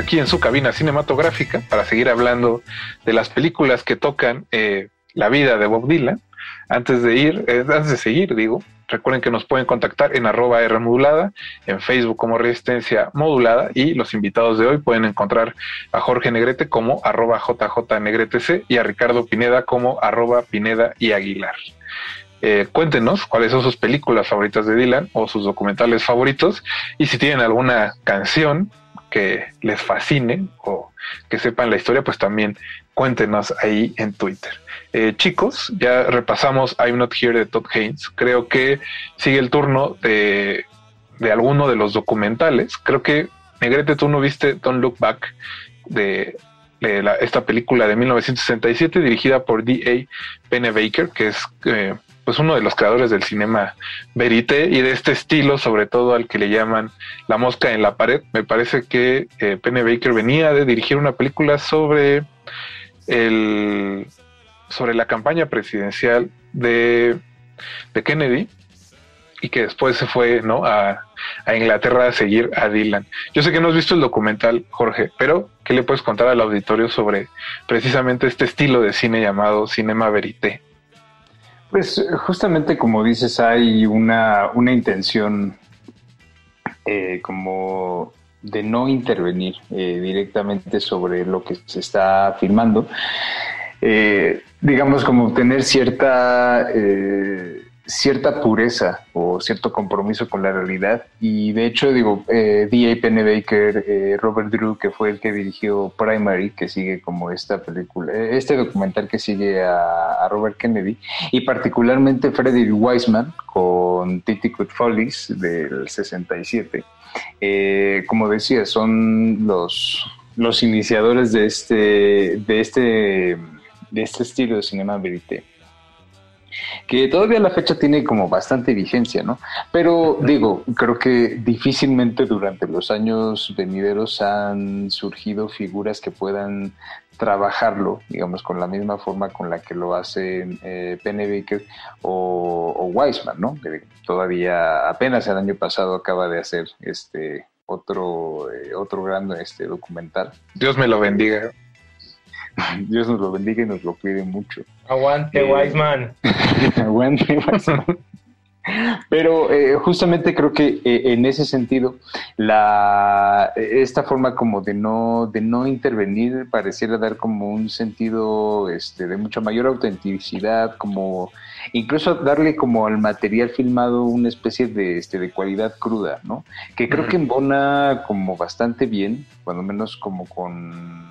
aquí en su cabina cinematográfica para seguir hablando de las películas que tocan eh, la vida de Bob Dylan. Antes de ir, eh, antes de seguir, digo, recuerden que nos pueden contactar en arroba R modulada, en Facebook como Resistencia Modulada y los invitados de hoy pueden encontrar a Jorge Negrete como arroba JJ Negretec y a Ricardo Pineda como arroba Pineda y Aguilar. Eh, cuéntenos cuáles son sus películas favoritas de Dylan o sus documentales favoritos y si tienen alguna canción que les fascine o que sepan la historia, pues también cuéntenos ahí en Twitter. Eh, chicos, ya repasamos I'm Not Here de Todd Haynes. Creo que sigue el turno de, de alguno de los documentales. Creo que, Negrete, tú no viste Don't Look Back de, de esta película de 1967 dirigida por D.A. Pennebaker, que es eh, pues uno de los creadores del cinema verité y de este estilo, sobre todo al que le llaman La mosca en la pared. Me parece que eh, Pennebaker venía de dirigir una película sobre el sobre la campaña presidencial de, de Kennedy y que después se fue ¿no? a, a Inglaterra a seguir a Dylan. Yo sé que no has visto el documental, Jorge, pero ¿qué le puedes contar al auditorio sobre precisamente este estilo de cine llamado cinema verité? Pues justamente como dices, hay una, una intención eh, como de no intervenir eh, directamente sobre lo que se está filmando. Eh, digamos como tener cierta eh, cierta pureza o cierto compromiso con la realidad y de hecho digo eh, D.A. Pennebaker eh, Robert Drew que fue el que dirigió Primary que sigue como esta película eh, este documental que sigue a, a Robert Kennedy y particularmente Frederick Wiseman con Titi Follies del 67 eh, como decía son los los iniciadores de este de este de este estilo de cinema verité que todavía la fecha tiene como bastante vigencia, ¿no? Pero digo, creo que difícilmente durante los años venideros han surgido figuras que puedan trabajarlo, digamos, con la misma forma con la que lo hacen eh, Pennebaker o, o Wiseman, ¿no? Que todavía apenas el año pasado acaba de hacer este otro eh, otro gran este documental. Dios me lo bendiga. Dios nos lo bendiga y nos lo cuide mucho. Aguante, Eh, Wiseman. Aguante, Wiseman. Pero eh, justamente creo que eh, en ese sentido, la, esta forma como de no, de no intervenir pareciera dar como un sentido este, de mucha mayor autenticidad, como incluso darle como al material filmado una especie de, este, de cualidad cruda, ¿no? Que creo que embona como bastante bien, cuando menos como con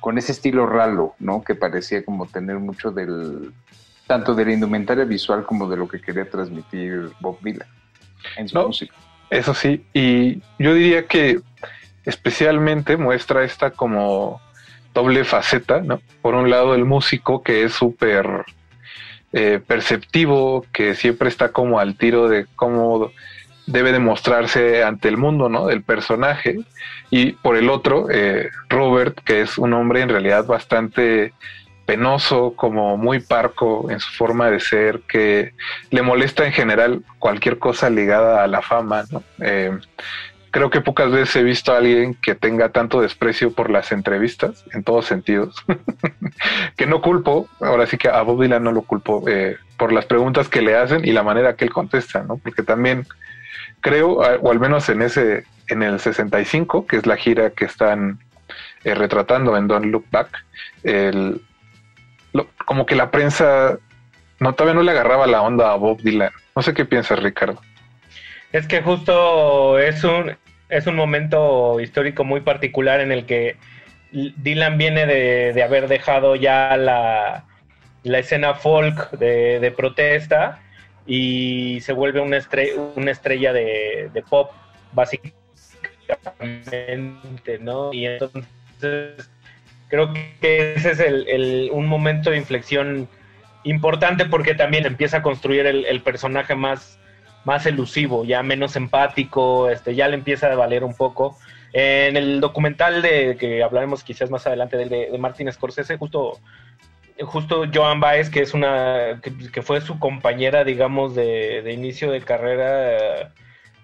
con ese estilo ralo, ¿no? Que parecía como tener mucho del tanto de la indumentaria visual como de lo que quería transmitir Bob Dylan en su No, música. Eso sí, y yo diría que especialmente muestra esta como doble faceta, ¿no? Por un lado el músico que es súper eh, perceptivo, que siempre está como al tiro de cómo debe demostrarse ante el mundo, ¿no? Del personaje. Y por el otro, eh, Robert, que es un hombre en realidad bastante penoso, como muy parco en su forma de ser, que le molesta en general cualquier cosa ligada a la fama, ¿no? Eh, creo que pocas veces he visto a alguien que tenga tanto desprecio por las entrevistas, en todos sentidos, que no culpo, ahora sí que a Bob Dylan no lo culpo eh, por las preguntas que le hacen y la manera que él contesta, ¿no? Porque también creo, a- o al menos en ese, en el 65, que es la gira que están eh, retratando en Don't Look Back, el, lo- como que la prensa no, todavía no le agarraba la onda a Bob Dylan. No sé qué piensas, Ricardo. Es que justo es un, es un momento histórico muy particular en el que Dylan viene de, de haber dejado ya la, la escena folk de protesta y se vuelve una, estre- una estrella de, pop, básicamente, ¿no? Y entonces creo que ese es el, un momento de inflexión importante porque también empieza a construir el, el personaje más, más elusivo, ya menos empático, este, ya le empieza a valer un poco. En el documental de que hablaremos quizás más adelante del de, de Martin Scorsese, justo, justo Joan Baez, que es una, que, fue su compañera, digamos, de, inicio de carrera,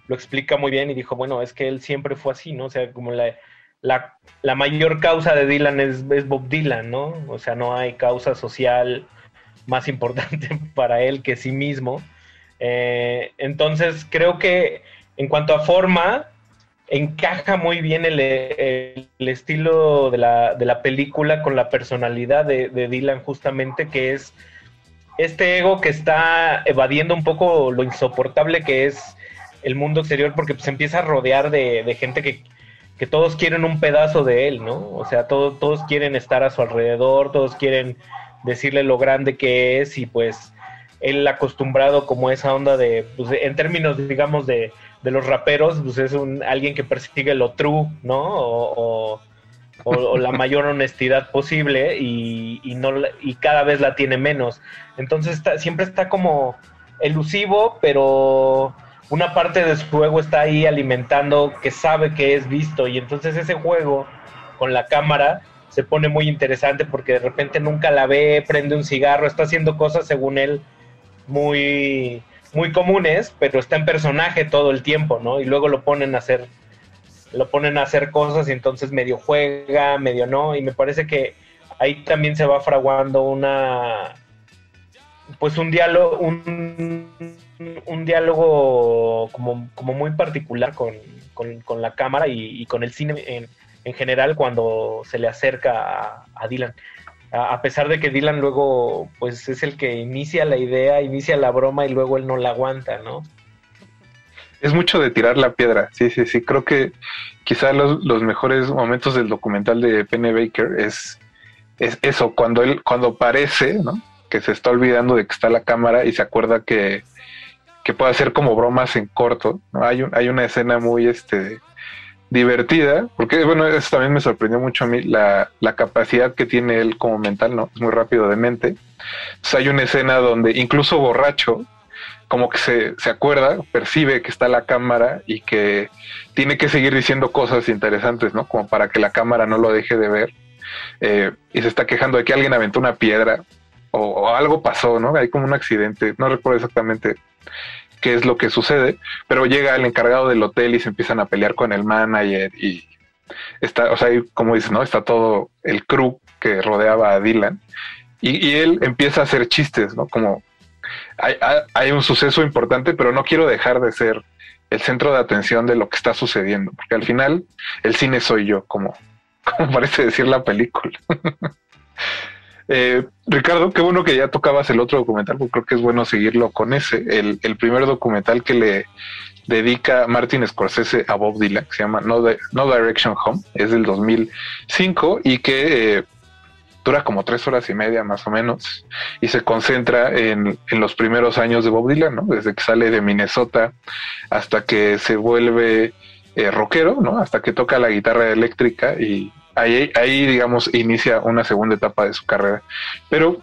lo explica muy bien y dijo, bueno, es que él siempre fue así, ¿no? O sea, como la, la, la mayor causa de Dylan es, es Bob Dylan, ¿no? O sea, no hay causa social más importante para él que sí mismo. Eh, entonces, creo que en cuanto a forma, encaja muy bien el, estilo de la, de la película con la personalidad de, de Dylan, justamente, que es este ego que está evadiendo un poco lo insoportable que es el mundo exterior, porque se empieza a rodear de, de gente que, que todos quieren un pedazo de él, ¿no? O sea, todos, todos quieren estar a su alrededor, todos quieren decirle lo grande que es y pues él acostumbrado como esa onda de, pues, en términos, digamos, de, de los raperos, pues es un alguien que persigue lo true, ¿no? O, o- o- la mayor honestidad posible y, y no y cada vez la tiene menos. Entonces siempre está como elusivo, pero una parte de su ego está ahí alimentando que sabe que es visto y entonces ese juego con la cámara se pone muy interesante porque de repente nunca la ve, prende un cigarro, está haciendo cosas según él muy muy comunes, pero está en personaje todo el tiempo, ¿no? Y luego lo ponen a hacer lo ponen a hacer cosas y entonces medio juega, medio no, y me parece que ahí también se va fraguando una pues un diálogo un, diálogo como, muy particular con, la cámara y, con el cine en, en general cuando se le acerca a Dylan. A, pesar de que Dylan luego pues es el que inicia la idea, inicia la broma y luego él no la aguanta, ¿no? Es mucho de tirar la piedra, sí, sí, sí. Creo que quizá los, los mejores momentos del documental de Penny Baker es, es eso, cuando él, cuando parece, ¿no? Que se está olvidando de que está la cámara y se acuerda que, que puede hacer como bromas en corto. ¿no? Hay, un- hay una escena muy este, divertida, porque bueno, eso también me sorprendió mucho a mí, la, la capacidad que tiene él como mental, ¿no? Es muy rápido de mente. Hay una escena donde incluso borracho, como que se, se acuerda, percibe que está la cámara y que tiene que seguir diciendo cosas interesantes, ¿no? Como para que la cámara no lo deje de ver. Eh, y se está quejando de que alguien aventó una piedra o, o algo pasó, ¿no? Hay como un accidente, no recuerdo exactamente qué es lo que sucede, pero llega el encargado del hotel y se empiezan a pelear con el manager y está, o sea, como dices, ¿no? Está todo el crew que rodeaba a Dylan y, y él empieza a hacer chistes, ¿no? Como hay, hay- hay un suceso importante, pero no quiero dejar de ser el centro de atención de lo que está sucediendo, porque al final el cine soy yo, como, como parece decir la película. Eh, Ricardo, qué bueno que ya tocabas el otro documental, porque creo que es bueno seguirlo con ese. El, el primer documental que le dedica Martin Scorsese a Bob Dylan, que se llama No, No Direction Home, es del 2005 y que eh, dura como tres horas y media más o menos y se concentra en, en los primeros años de Bob Dylan, ¿no? Desde que sale de Minnesota hasta que se vuelve eh, rockero, ¿no? Hasta que toca la guitarra eléctrica y ahí, ahí, digamos, inicia una segunda etapa de su carrera. Pero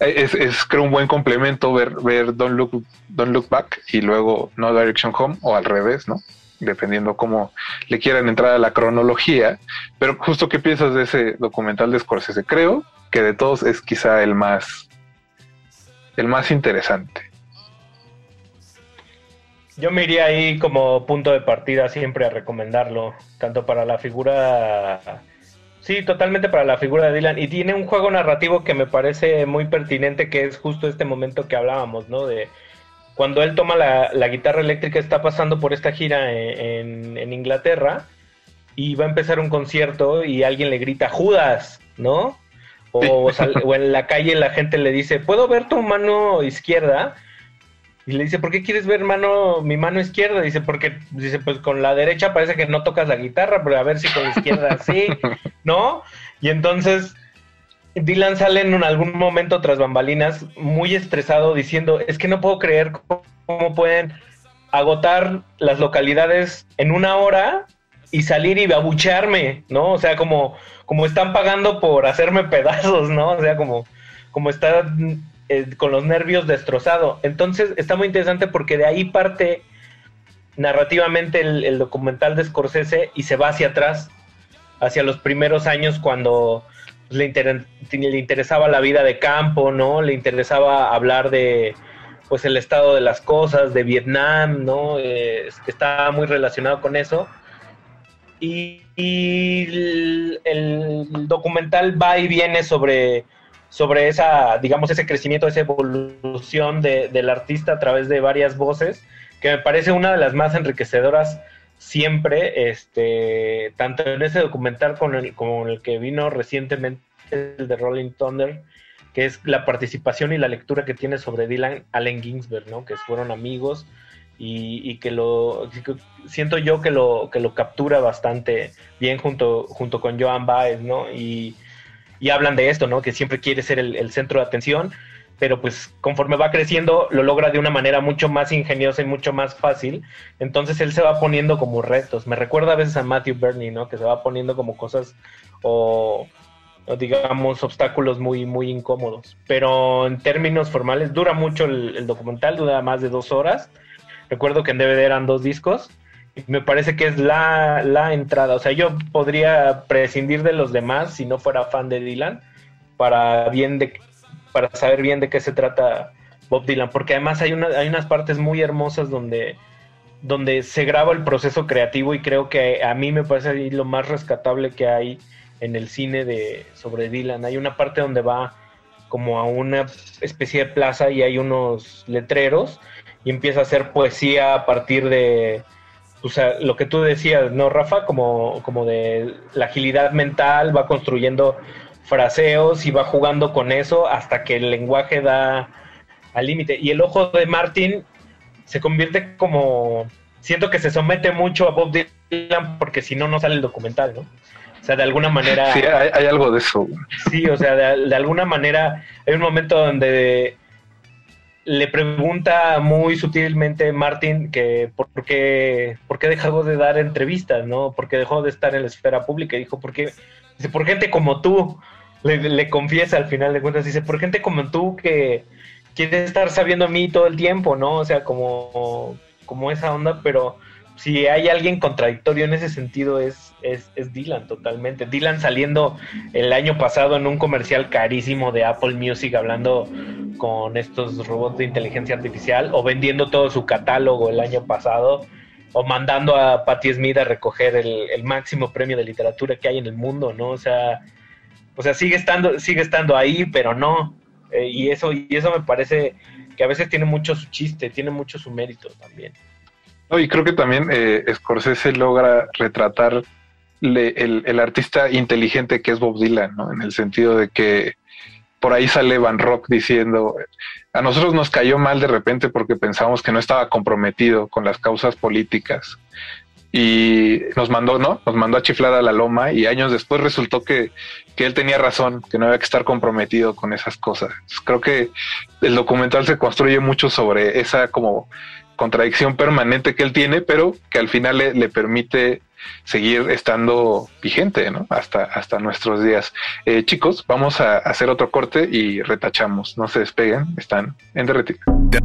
eh, es, es creo un buen complemento ver, ver Don't Look, Don't Look Back y luego No Direction Home o al revés, ¿no? Dependiendo cómo le quieran entrar a la cronología. Pero justo qué piensas de ese documental de Scorsese? Creo que de todos es quizá el más el más interesante. Yo me iría ahí como punto de partida siempre a recomendarlo, tanto para la figura, sí, totalmente para la figura de Dylan. Y tiene un juego narrativo que me parece muy pertinente, que es justo este momento que hablábamos, ¿no? De cuando él toma la, la guitarra eléctrica, está pasando por esta gira en, en- en Inglaterra y va a empezar un concierto y alguien le grita Judas, ¿no? O en la calle la gente le dice, ¿puedo ver tu mano izquierda? Y le dice, ¿por qué quieres ver mano, mi mano izquierda? Dice, porque, dice, pues con la derecha parece que no tocas la guitarra, pero a ver si con la izquierda sí, ¿no? Y entonces Dylan sale en un- algún momento tras bambalinas muy estresado diciendo, es que no puedo creer cómo, pueden agotar las localidades en una hora y salir y abuchearme, ¿no? O sea, como, como están pagando por hacerme pedazos, ¿no? O sea, como, como está eh, con los nervios destrozado. Entonces, está muy interesante porque de ahí parte narrativamente el, documental de Scorsese y se va hacia atrás, hacia los primeros años cuando le, inter- le interesaba la vida de campo, ¿no? Le interesaba hablar de pues el estado de las cosas, de Vietnam, ¿no? Eh, estaba muy relacionado con eso. y, el documental va y viene sobre, sobre esa, digamos, ese crecimiento, esa evolución de- del artista a través de varias voces, que me parece una de las más enriquecedoras siempre, este, tanto en ese documental con el, como en el que vino recientemente, el de Rolling Thunder, que es la participación y la lectura que tiene sobre Dylan Allen Ginsberg, ¿no? Que fueron amigos y, y que lo siento yo que lo que lo captura bastante bien junto junto con Joan Baez, ¿no? Y hablan de esto, ¿no? Que siempre quiere ser el, centro de atención, pero pues conforme va creciendo lo logra de una manera mucho más ingeniosa y mucho más fácil. Entonces él se va poniendo como retos. Me recuerda a veces a Matthew Burney, ¿no? Que se va poniendo como cosas o, o digamos obstáculos muy muy incómodos. Pero en términos formales dura mucho el, el documental, dura más de dos horas. Recuerdo que en DVD eran dos discos. Me parece que es la, la entrada. O sea, yo podría prescindir de los demás si no fuera fan de Dylan para bien de para saber bien de qué se trata Bob Dylan, porque además hay una, hay unas partes muy hermosas donde donde se graba el proceso creativo y creo que a mí me parece lo más rescatable que hay en el cine de sobre Dylan. Hay una parte donde va como a una especie de plaza y hay unos letreros y empieza a hacer poesía a partir de o sea, lo que tú decías, ¿no, Rafa? Como, como de la agilidad mental, va construyendo fraseos y va jugando con eso hasta que el lenguaje da al límite. Y el ojo de Martin se convierte como... Siento que se somete mucho a Bob Dylan porque si no, no sale el documental, ¿no? O sea, de alguna manera... Sí, hay, hay algo de eso. Sí, o sea, de, de alguna manera hay un momento donde le pregunta muy sutilmente Martin que por qué, por qué dejó de dar entrevistas, ¿no? Por qué dejó de estar en la esfera pública. Y dijo, ¿por qué? Dice, por gente como tú. Le, le confiesa al final de cuentas, dice, por gente como tú que quiere estar sabiendo a mí todo el tiempo, ¿no? O sea, como, como esa onda, pero si hay alguien contradictorio en ese sentido es, es, es Dylan totalmente. Dylan saliendo el año pasado en un comercial carísimo de Apple Music hablando con estos robots de inteligencia artificial o vendiendo todo su catálogo el año pasado o mandando a Patti Smith a recoger el, máximo premio de literatura que hay en el mundo, ¿no? O sea, o sea, sigue estando, sigue estando ahí, pero no. Eh, y eso, y eso me parece que a veces tiene mucho su chiste, tiene mucho su mérito también. No, y creo que también eh, Scorsese logra retratar el, el artista inteligente que es Bob Dylan, ¿no? En el sentido de que por ahí sale Van Rock diciendo, a nosotros nos cayó mal de repente porque pensábamos que no estaba comprometido con las causas políticas y nos mandó, ¿no? Nos mandó a chiflar a la loma y años después resultó que, que él tenía razón, que no había que estar comprometido con esas cosas. Creo que el documental se construye mucho sobre esa como contradicción permanente que él tiene, pero que al final le, le permite seguir estando vigente, ¿no? Hasta, hasta nuestros días. Eh, chicos, vamos a hacer otro corte y retachamos. No se despeguen, están en derretir. De.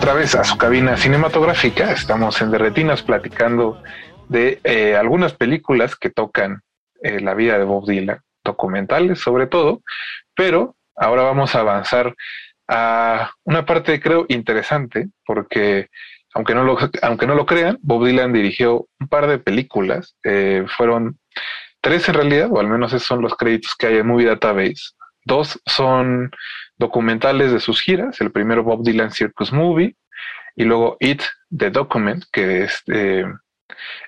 Otra vez a su cabina cinematográfica. Estamos en Derretinas platicando de eh, algunas películas que tocan eh, la vida de Bob Dylan, documentales sobre todo, pero ahora vamos a avanzar a una parte creo interesante porque aunque no lo, aunque no lo crean, Bob Dylan dirigió un par de películas, eh, fueron tres en realidad, o al menos esos son los créditos que hay en Movie Database. Dos son documentales de sus giras, el primero Bob Dylan Circus Movie y luego It, The Document, que es eh,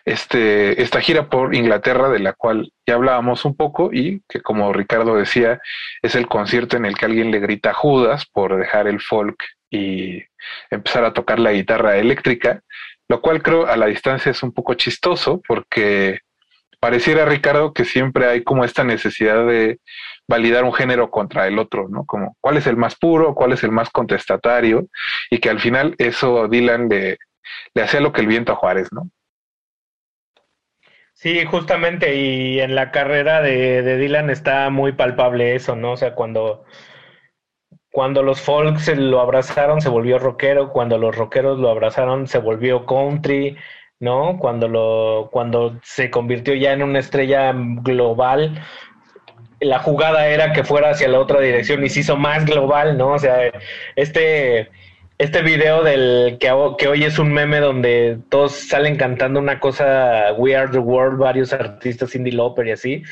este, esta gira por Inglaterra de la cual ya hablábamos un poco y que como Ricardo decía, es el concierto en el que alguien le grita Judas por dejar el folk y empezar a tocar la guitarra eléctrica, lo cual creo a la distancia es un poco chistoso porque pareciera, Ricardo, que siempre hay como esta necesidad de validar un género contra el otro, ¿no? Como cuál es el más puro, cuál es el más contestatario, y que al final eso Dylan le, le hacía lo que el viento a Juárez, ¿no? Sí, justamente, y en la carrera de, de Dylan está muy palpable eso, ¿no? O sea, cuando, cuando los folks lo abrazaron se volvió rockero, cuando los rockeros lo abrazaron se volvió country, ¿no? Cuando lo, cuando se convirtió ya en una estrella global, la jugada era que fuera hacia la otra dirección y se hizo más global, ¿no? O sea, este, este video del que, ho- que hoy es un meme donde todos salen cantando una cosa We Are the World, varios artistas Cindy Lauper y así,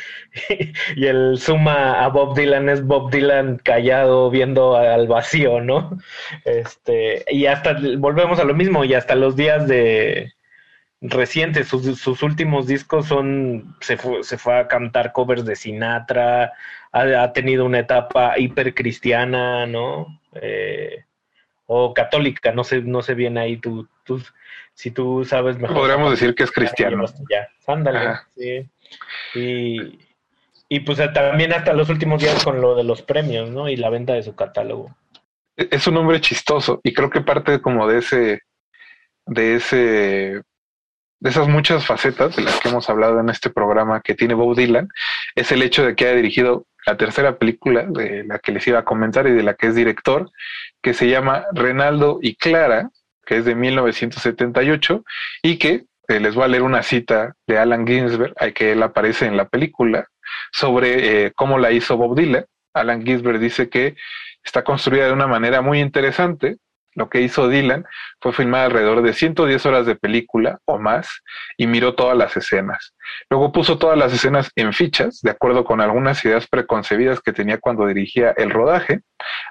y el suma a Bob Dylan es Bob Dylan callado viendo al vacío, ¿no? Este, y hasta volvemos a lo mismo, y hasta los días de recientes, sus, sus últimos discos son, se fue, se fue a cantar covers de Sinatra, ha, ha tenido una etapa hipercristiana, ¿no? Eh, o católica, no sé, no sé bien ahí tú, tú si tú sabes mejor. Podríamos decir que es cristiano. Ya, ándale, sí. Y, y pues también hasta los últimos días con lo de los premios, ¿no? Y la venta de su catálogo. es un hombre chistoso y creo que parte como de ese de ese de esas muchas facetas de las que hemos hablado en este programa que tiene Bob Dylan es el hecho de que ha dirigido la tercera película de la que les iba a comentar y de la que es director que se llama Renaldo y Clara que es de 1978 y que eh, les voy a leer una cita de Alan Ginsberg que él aparece en la película sobre eh, cómo la hizo Bob Dylan Alan Ginsberg dice que está construida de una manera muy interesante. Lo que hizo Dylan fue filmar alrededor de 110 horas de película o más y miró todas las escenas. Luego puso todas las escenas en fichas, de acuerdo con algunas ideas preconcebidas que tenía cuando dirigía el rodaje,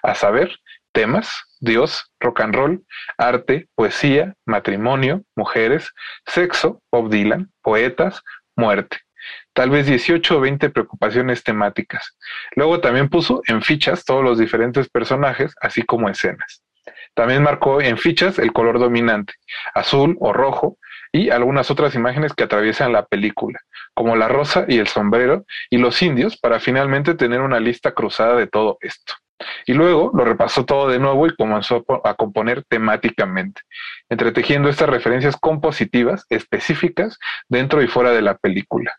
a saber, temas, Dios, rock and roll, arte, poesía, matrimonio, mujeres, sexo, Bob Dylan, poetas, muerte tal vez 18 o 20 preocupaciones temáticas. Luego también puso en fichas todos los diferentes personajes, así como escenas. También marcó en fichas el color dominante, azul o rojo, y algunas otras imágenes que atraviesan la película, como la rosa y el sombrero y los indios, para finalmente tener una lista cruzada de todo esto. Y luego lo repasó todo de nuevo y comenzó a po- a componer temáticamente, entretejiendo estas referencias compositivas específicas dentro y fuera de la película.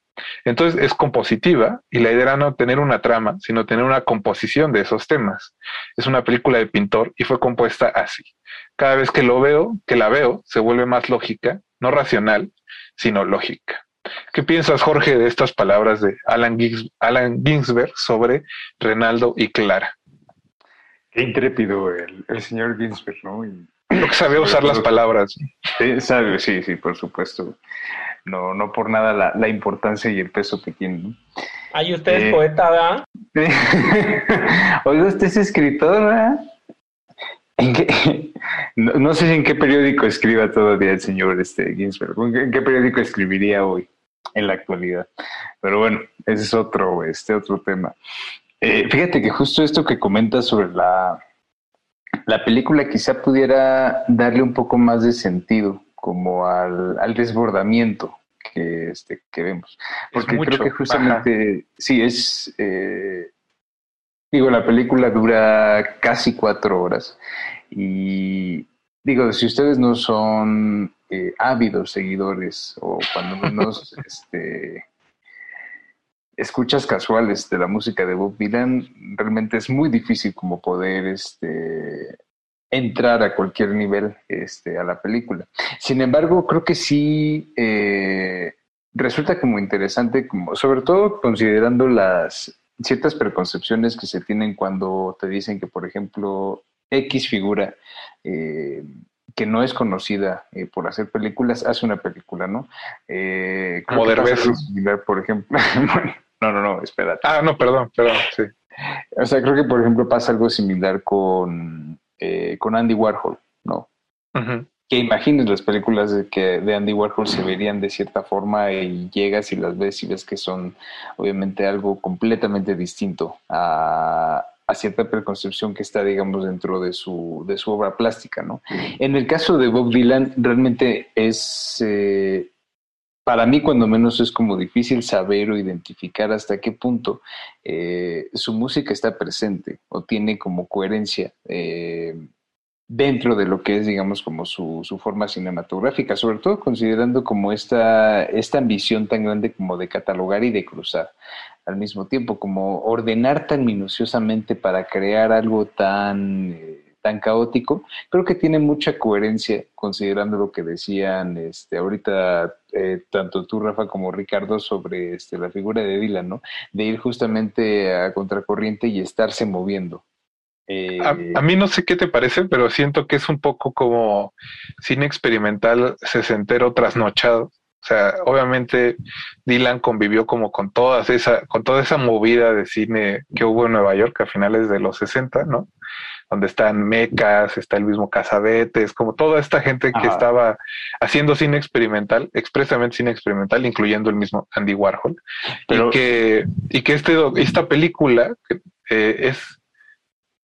Entonces es compositiva y la idea era no tener una trama, sino tener una composición de esos temas. Es una película de pintor y fue compuesta así. Cada vez que lo veo, que la veo, se vuelve más lógica, no racional, sino lógica. ¿Qué piensas, Jorge, de estas palabras de Alan, Alan Ginsberg sobre Renaldo y Clara? Qué intrépido el, el señor Ginsberg, ¿no? Y- Creo que sabía usar las palabras. Sí, sabe, sí, sí, por supuesto. No, no por nada la, la importancia y el peso que tiene, ¿no? Ay, usted es Eh, poeta, ¿verdad? Oiga, usted es escritor, ¿verdad? ¿En qué- No, no sé en qué periódico escriba todavía el señor este, Ginsberg. ¿En qué, en qué periódico escribiría hoy, en la actualidad? Pero bueno, ese es otro, este otro tema. Eh, fíjate que justo esto que comentas sobre la, la película quizá pudiera darle un poco más de sentido, como al, al desbordamiento que, este, que vemos. Porque mucho, creo que justamente, sí, es, eh, digo, la película dura casi cuatro horas y digo, si ustedes no son eh, ávidos seguidores o cuando menos este, escuchas casuales de la música de Bob Dylan, realmente es muy difícil como poder este, entrar a cualquier nivel este, a la película. Sin embargo, creo que sí eh, resulta como interesante, como, sobre todo considerando las ciertas preconcepciones que se tienen cuando te dicen que, por ejemplo, X figura eh, que no es conocida eh, por hacer películas, hace una película, ¿no? Eh, Como Derbez. por ejemplo. Bueno, no, no, no, espérate. Ah, no, perdón, perdón, sí. O sea, creo que, por ejemplo, pasa algo similar con, eh, con Andy Warhol, ¿no? Que imagines las películas de, que, de Andy Warhol se verían de cierta forma y llegas y las ves y ves que son obviamente algo completamente distinto a, a cierta preconcepción que está, digamos, dentro de su, de su obra plástica, ¿no? En el caso de Bob Dylan, realmente es, eh, para mí cuando menos es como difícil saber o identificar hasta qué punto eh, su música está presente o tiene como coherencia eh, dentro de lo que es, digamos, como su, su forma cinematográfica, sobre todo considerando como esta, esta ambición tan grande como de catalogar y de cruzar al mismo tiempo, como ordenar tan minuciosamente para crear algo tan, eh, tan caótico, creo que tiene mucha coherencia considerando lo que decían este, ahorita eh, tanto tú, Rafa, como Ricardo sobre este, la figura de Dylan, ¿no? De ir justamente a contracorriente y estarse moviendo. Eh, A, mí no sé qué te parece, pero siento que es un poco como cine experimental sesentero trasnochado. O sea, obviamente Dylan convivió como con todas esa, con toda esa movida de cine que hubo en Nueva York a finales de los 60, ¿no? Donde están Mecas, está el mismo Casabetes, como toda esta gente que estaba haciendo cine experimental, expresamente cine experimental, incluyendo el mismo Andy Warhol, Pero- y que, y que este, esta película eh, es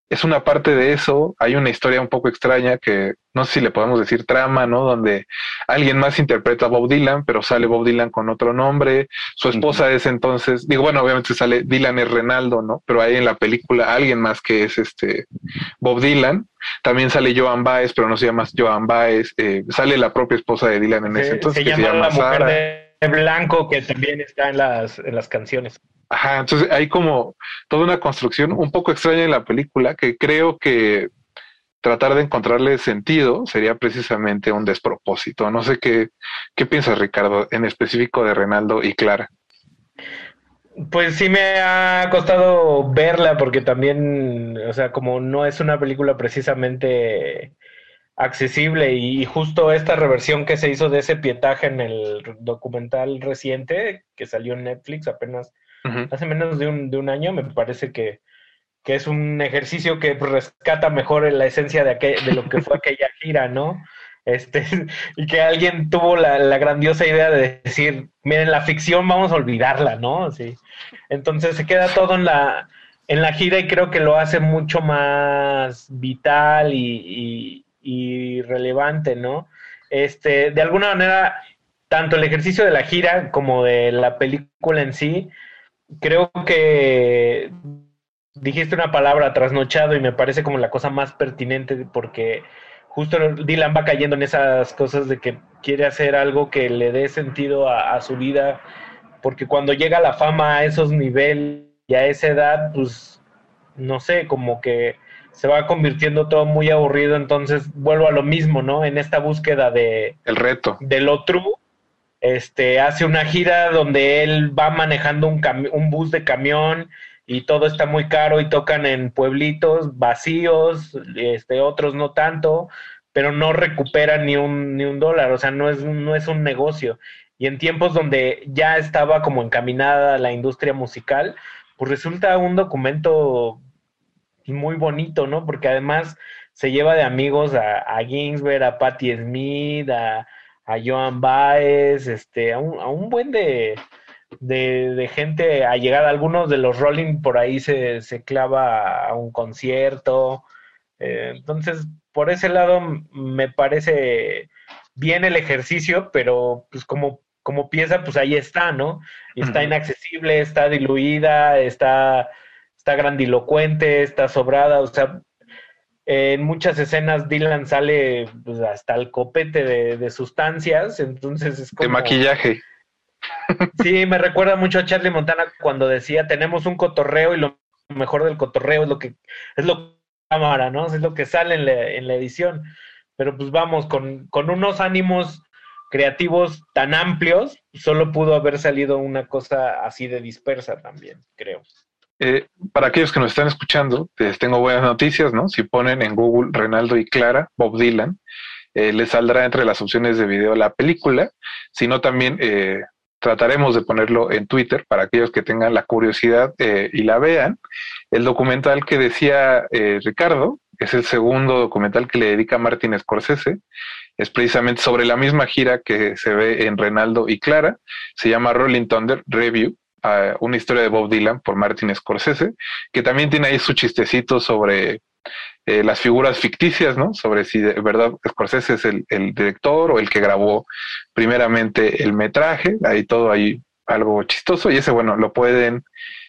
es una parte de eso. Hay una historia un poco extraña que no sé si le podemos decir trama, ¿no? Donde alguien más interpreta a Bob Dylan, pero sale Bob Dylan con otro nombre. Su esposa es entonces, digo, bueno, obviamente sale Dylan es Renaldo, ¿no? Pero hay en la película alguien más que es este Bob Dylan. También sale Joan Baez, pero no se llama Joan Baez. Eh, sale la propia esposa de Dylan en ese Se, entonces, se que se llama Mujer Sara. de Blanco, que también está en las, en las canciones. Ajá, entonces hay como toda una construcción un poco extraña en la película que creo que tratar de encontrarle sentido sería precisamente un despropósito. No sé qué, qué piensas, Ricardo, en específico de Renaldo y Clara. Pues sí me ha costado verla porque también, o sea, como no es una película precisamente accesible y, justo esta reversión que se hizo de ese pietaje en el documental reciente que salió en Netflix apenas hace menos de un, de un año, me parece que, que es un ejercicio que rescata mejor la esencia de, aquel- de lo que fue aquella gira, ¿no? Este, y que alguien tuvo la, la grandiosa idea de decir, miren, la ficción vamos a olvidarla, ¿no? Sí. Entonces se queda todo en la, en la gira y creo que lo hace mucho más vital y, y- y relevante, ¿no? Este, de alguna manera, tanto el ejercicio de la gira como de la película en sí, creo que dijiste una palabra trasnochado y me parece como la cosa más pertinente porque justo Dylan va cayendo en esas cosas de que quiere hacer algo que le dé sentido a, a su vida porque cuando llega la fama a esos niveles y a esa edad, pues no sé, como que se va convirtiendo todo muy aburrido, entonces vuelvo a lo mismo, ¿no? En esta búsqueda de El reto. de lo true, este, hace una gira donde él va manejando un, un bus de camión y todo está muy caro y tocan en pueblitos vacíos, este, otros no tanto, pero no recuperan ni un, ni un dólar, o sea, no es, un- no es un negocio. Y en tiempos donde ya estaba como encaminada la industria musical, pues resulta un documento muy bonito, ¿no? Porque además se lleva de amigos a, a Ginsberg, a Patti Smith, a, a Joan Baez, este, a un, a un buen de, de, de gente allegada. Algunos de los Rolling por ahí se, se clava a un concierto. Eh, entonces, por ese lado me parece bien el ejercicio, pero pues como, como pieza, pues ahí está, ¿no? Y está inaccesible, está diluida, está, está grandilocuente, está sobrada, o sea, en muchas escenas Dylan sale pues, hasta el copete de, de sustancias, entonces es De como... maquillaje. Sí, me recuerda mucho a Charlie Montana cuando decía, tenemos un cotorreo y lo mejor del cotorreo es lo que es lo que cámara, ¿no? Es lo que sale en la, en la edición. Pero pues vamos, con, con unos ánimos creativos tan amplios, solo pudo haber salido una cosa así de dispersa también, creo. Eh, para aquellos que nos están escuchando, les tengo buenas noticias, ¿no? Si ponen en Google Renaldo y Clara, Bob Dylan, eh, les saldrá entre las opciones de video la película, sino también eh, trataremos de ponerlo en Twitter para aquellos que tengan la curiosidad eh, y la vean. El documental que decía Ricardo es el segundo documental que le dedica Martin Scorsese. Es precisamente sobre la misma gira que se ve en Renaldo y Clara. Se llama Rolling Thunder Review, una historia de Bob Dylan por Martin Scorsese, que también tiene ahí su chistecito sobre eh, las figuras ficticias, ¿no? Sobre si de verdad Scorsese es el, el director o el que grabó primeramente el metraje, ahí todo hay algo chistoso y ese, bueno, lo pueden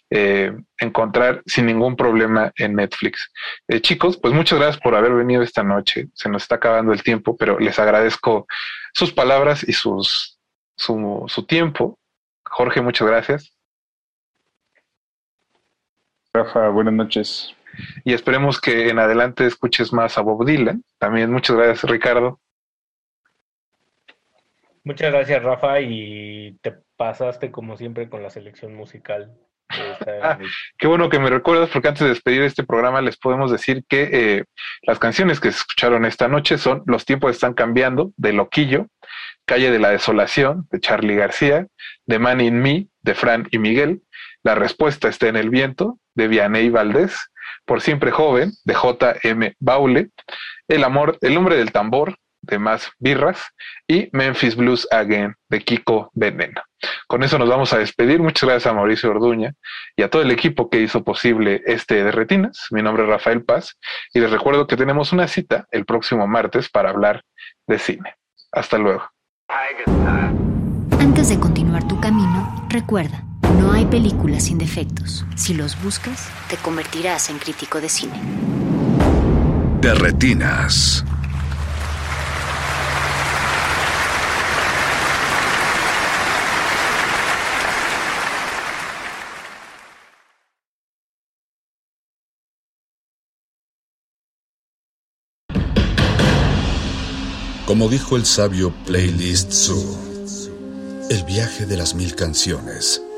eh, encontrar sin ningún problema en Netflix. Eh, chicos, pues muchas gracias por haber venido esta noche. Se nos está acabando el tiempo, pero les agradezco sus palabras y sus, su, su tiempo. Jorge, muchas gracias. Rafa, buenas noches. Y esperemos que en adelante escuches más a Bob Dylan. También muchas gracias, Ricardo. Muchas gracias, Rafa, y te pasaste como siempre con la selección musical. de esta- Ah, Qué bueno que me recuerdas, porque antes de despedir este programa les podemos decir que eh, las canciones que se escucharon esta noche son Los tiempos están cambiando, de Loquillo, Calle de la Desolación, de Charlie García, de Man in Me, de Fran y Miguel, La Respuesta está en el Viento, de Vianney Valdés, Por Siempre Joven, de J.M. Baule, El Amor, El Hombre del Tambor, de Más Birras, y Memphis Blues Again, de Kiko Veneno. Con eso nos vamos a despedir. Muchas gracias a Mauricio Orduña y a todo el equipo que hizo posible este de Retinas. Mi nombre es Rafael Paz y les recuerdo que tenemos una cita el próximo martes para hablar de cine. Hasta luego. Antes de continuar tu camino, recuerda, no hay películas sin defectos. Si los buscas, te convertirás en crítico de cine. De Retinas. Como dijo el sabio Playlist Zoo, el viaje de las mil canciones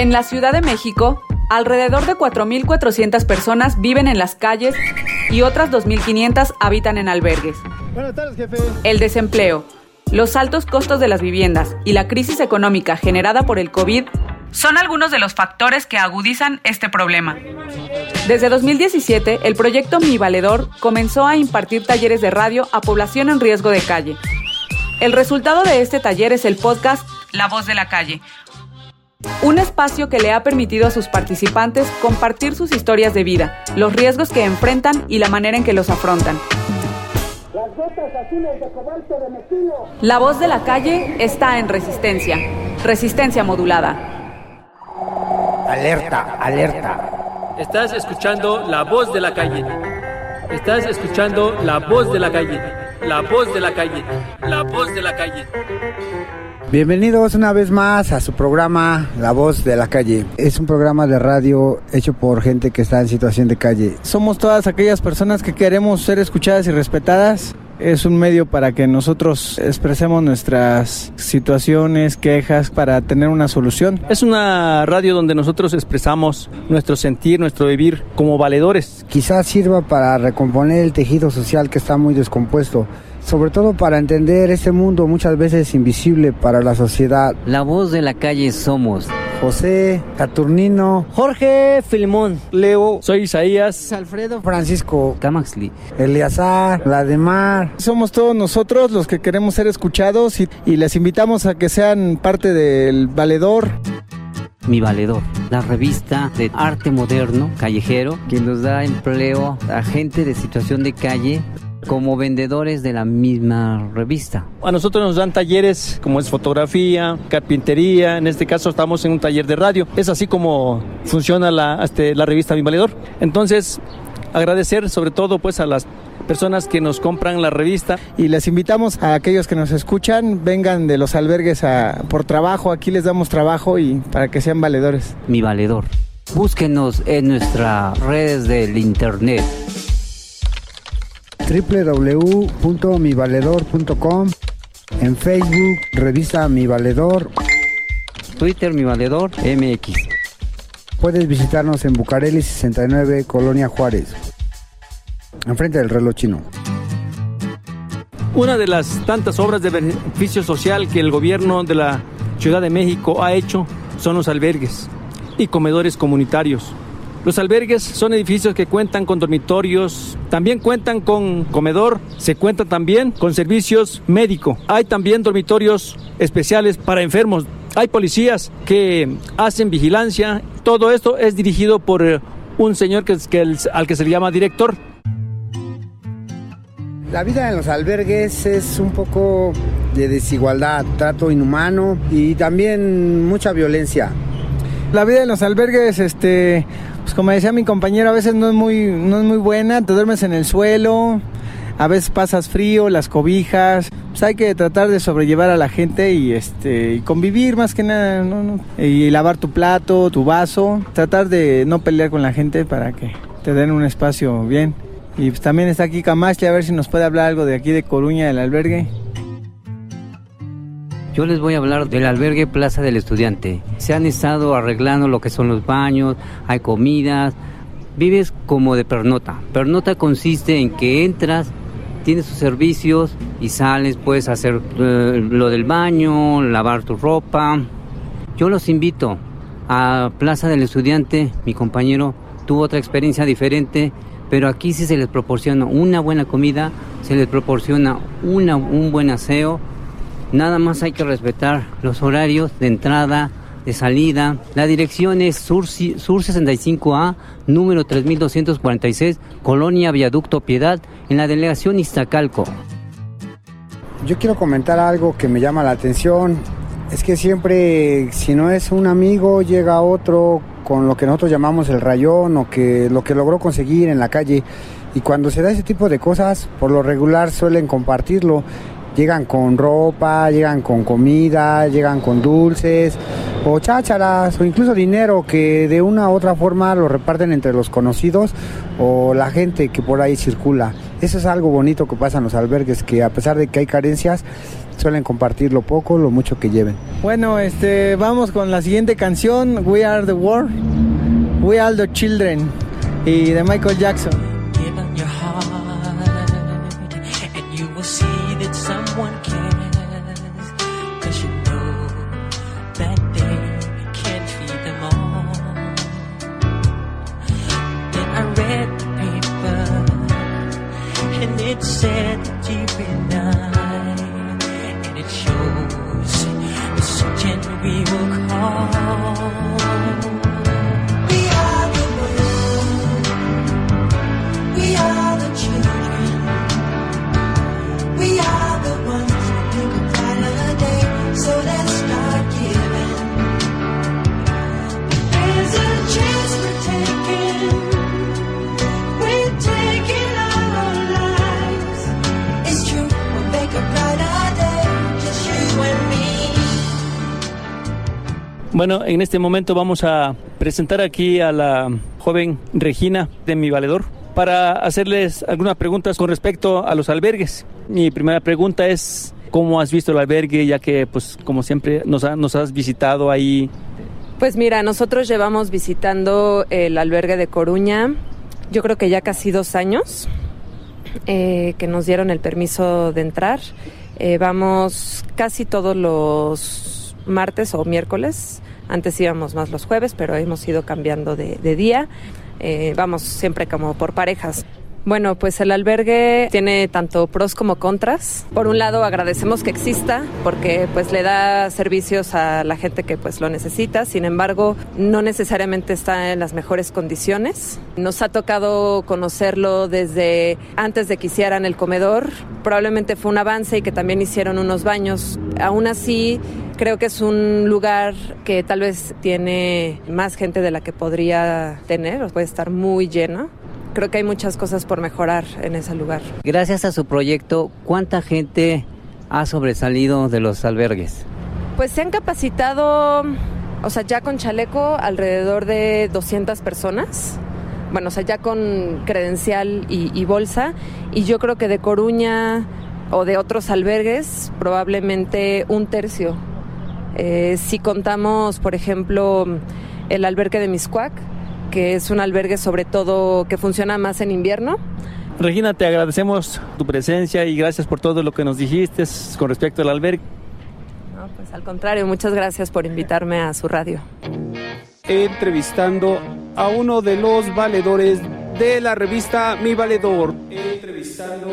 En la Ciudad de México, alrededor de 4.400 personas viven en las calles y otras 2.500 habitan en albergues. Buenas tardes, jefe. El desempleo, los altos costos de las viviendas y la crisis económica generada por el COVID son algunos de los factores que agudizan este problema. Desde 2017, el proyecto Mi Valedor comenzó a impartir talleres de radio a población en riesgo de calle. El resultado de este taller es el podcast La Voz de la Calle, un espacio que le ha permitido a sus participantes compartir sus historias de vida, los riesgos que enfrentan y la manera en que los afrontan. Las gotas azules de cobalto de metilo. La voz de la calle está en resistencia, resistencia modulada. Alerta, alerta. Estás escuchando la voz de la calle. Estás escuchando la voz de la calle. La voz de la calle. La voz de la calle. Bienvenidos una vez más a su programa La Voz de la Calle. Es un programa de radio hecho por gente que está en situación de calle. Somos todas aquellas personas que queremos ser escuchadas y respetadas. Es un medio para que nosotros expresemos nuestras situaciones, quejas, para tener una solución. Es una radio donde nosotros expresamos nuestro sentir, nuestro vivir como valedores. Quizás sirva para recomponer el tejido social que está muy descompuesto sobre todo para entender este mundo muchas veces invisible para la sociedad. La voz de la calle somos. José, Saturnino, Jorge, Filimón, Leo, soy Isaías, Alfredo, Francisco, Camaxli, Eleazar, Lademar. Somos todos nosotros los que queremos ser escuchados y, y les invitamos a que sean parte del valedor. Mi Valedor, la revista de arte moderno, callejero, que nos da empleo a gente de situación de calle como vendedores de la misma revista. A nosotros nos dan talleres como es fotografía, carpintería, en este caso estamos en un taller de radio. Es así como funciona la, este, la revista Mi Valedor. Entonces, agradecer sobre todo pues a las personas que nos compran la revista. Y les invitamos a aquellos que nos escuchan, vengan de los albergues a, por trabajo, aquí les damos trabajo y para que sean valedores. Mi Valedor. Búsquenos en nuestras redes del internet www.mivaledor.com, en Facebook, revista Mi Valedor, Twitter Mi Valedor MX. Puedes visitarnos en Bucareli 69, Colonia Juárez, enfrente del reloj chino. Una de las tantas obras de beneficio social que el gobierno de la Ciudad de México ha hecho son los albergues y comedores comunitarios. Los albergues son edificios que cuentan con dormitorios, también cuentan con comedor, se cuenta también con servicios médicos. Hay también dormitorios especiales para enfermos. Hay policías que hacen vigilancia. Todo esto es dirigido por eh, un señor que, que al que se le llama director. La vida en los albergues es un poco de desigualdad, trato inhumano y también mucha violencia. La vida en los albergues, este, pues como decía mi compañero, a veces no es muy, no es muy buena, te duermes en el suelo, a veces pasas frío, las cobijas, pues hay que tratar de sobrellevar a la gente y este, y convivir más que nada, ¿no? ¿no? y lavar tu plato, tu vaso, tratar de no pelear con la gente para que te den un espacio bien. Y pues también está aquí Camacho, a ver si nos puede hablar algo de aquí de Coruña, del albergue. Yo les voy a hablar del albergue Plaza del Estudiante. Se han estado arreglando lo que son los baños, hay comidas, vives como de pernota. Pernota consiste en que entras, tienes tus servicios y sales, puedes hacer eh, lo del baño, lavar tu ropa. Yo los invito a Plaza del Estudiante, mi compañero tuvo otra experiencia diferente, pero aquí sí se les proporciona una buena comida, se les proporciona una, un buen aseo, Nada más hay que respetar los horarios de entrada, de salida. La dirección es Sur, Sur 65A, número 3246, Colonia Viaducto Piedad, en la delegación Iztacalco. Yo quiero comentar algo que me llama la atención. Es que siempre, si no es un amigo, llega otro con lo que nosotros llamamos el rayón o que lo que logró conseguir en la calle. Y cuando se da ese tipo de cosas, por lo regular suelen compartirlo. Llegan con ropa, llegan con comida, llegan con dulces o chácharas o incluso dinero que de una u otra forma lo reparten entre los conocidos o la gente que por ahí circula. Eso es algo bonito que pasa en los albergues, que a pesar de que hay carencias, suelen compartir lo poco, lo mucho que lleven. Bueno, este, vamos con la siguiente canción, We Are the World, We Are the Children, y de Michael Jackson. Said that been died, and it shows the surgeon we will call. Bueno, en este momento vamos a presentar aquí a la joven Regina de Mi Valedor para hacerles algunas preguntas con respecto a los albergues. Mi primera pregunta es, ¿cómo has visto el albergue? Ya que, pues, como siempre, nos, ha- nos has visitado ahí. Pues mira, nosotros llevamos visitando el albergue de Coruña, yo creo que ya casi dos años eh, que nos dieron el permiso de entrar. Eh, vamos casi todos los martes o miércoles. Antes íbamos más los jueves, pero hemos ido cambiando de, de día. Eh, vamos siempre como por parejas. Bueno, pues el albergue tiene tanto pros como contras. Por un lado, agradecemos que exista porque pues le da servicios a la gente que pues lo necesita. Sin embargo, no necesariamente está en las mejores condiciones. Nos ha tocado conocerlo desde antes de que hicieran el comedor. Probablemente fue un avance y que también hicieron unos baños. Aún así, creo que es un lugar que tal vez tiene más gente de la que podría tener, puede estar muy lleno. Creo que hay muchas cosas por mejorar en ese lugar. Gracias a su proyecto, ¿cuánta gente ha sobresalido de los albergues? Pues se han capacitado, o sea, ya con chaleco, alrededor de 200 personas. Bueno, o sea, ya con credencial y, y bolsa. Y yo creo que de Coruña o de otros albergues, probablemente un tercio. Eh, si contamos, por ejemplo, el albergue de Miscuac, que es un albergue sobre todo que funciona más en invierno, Regina, te agradecemos tu presencia y gracias por todo lo que nos dijiste con respecto al albergue. No, pues al contrario, muchas gracias por invitarme a su radio. entrevistando a uno de los valedores de la revista Mi Valedor. Entrevistando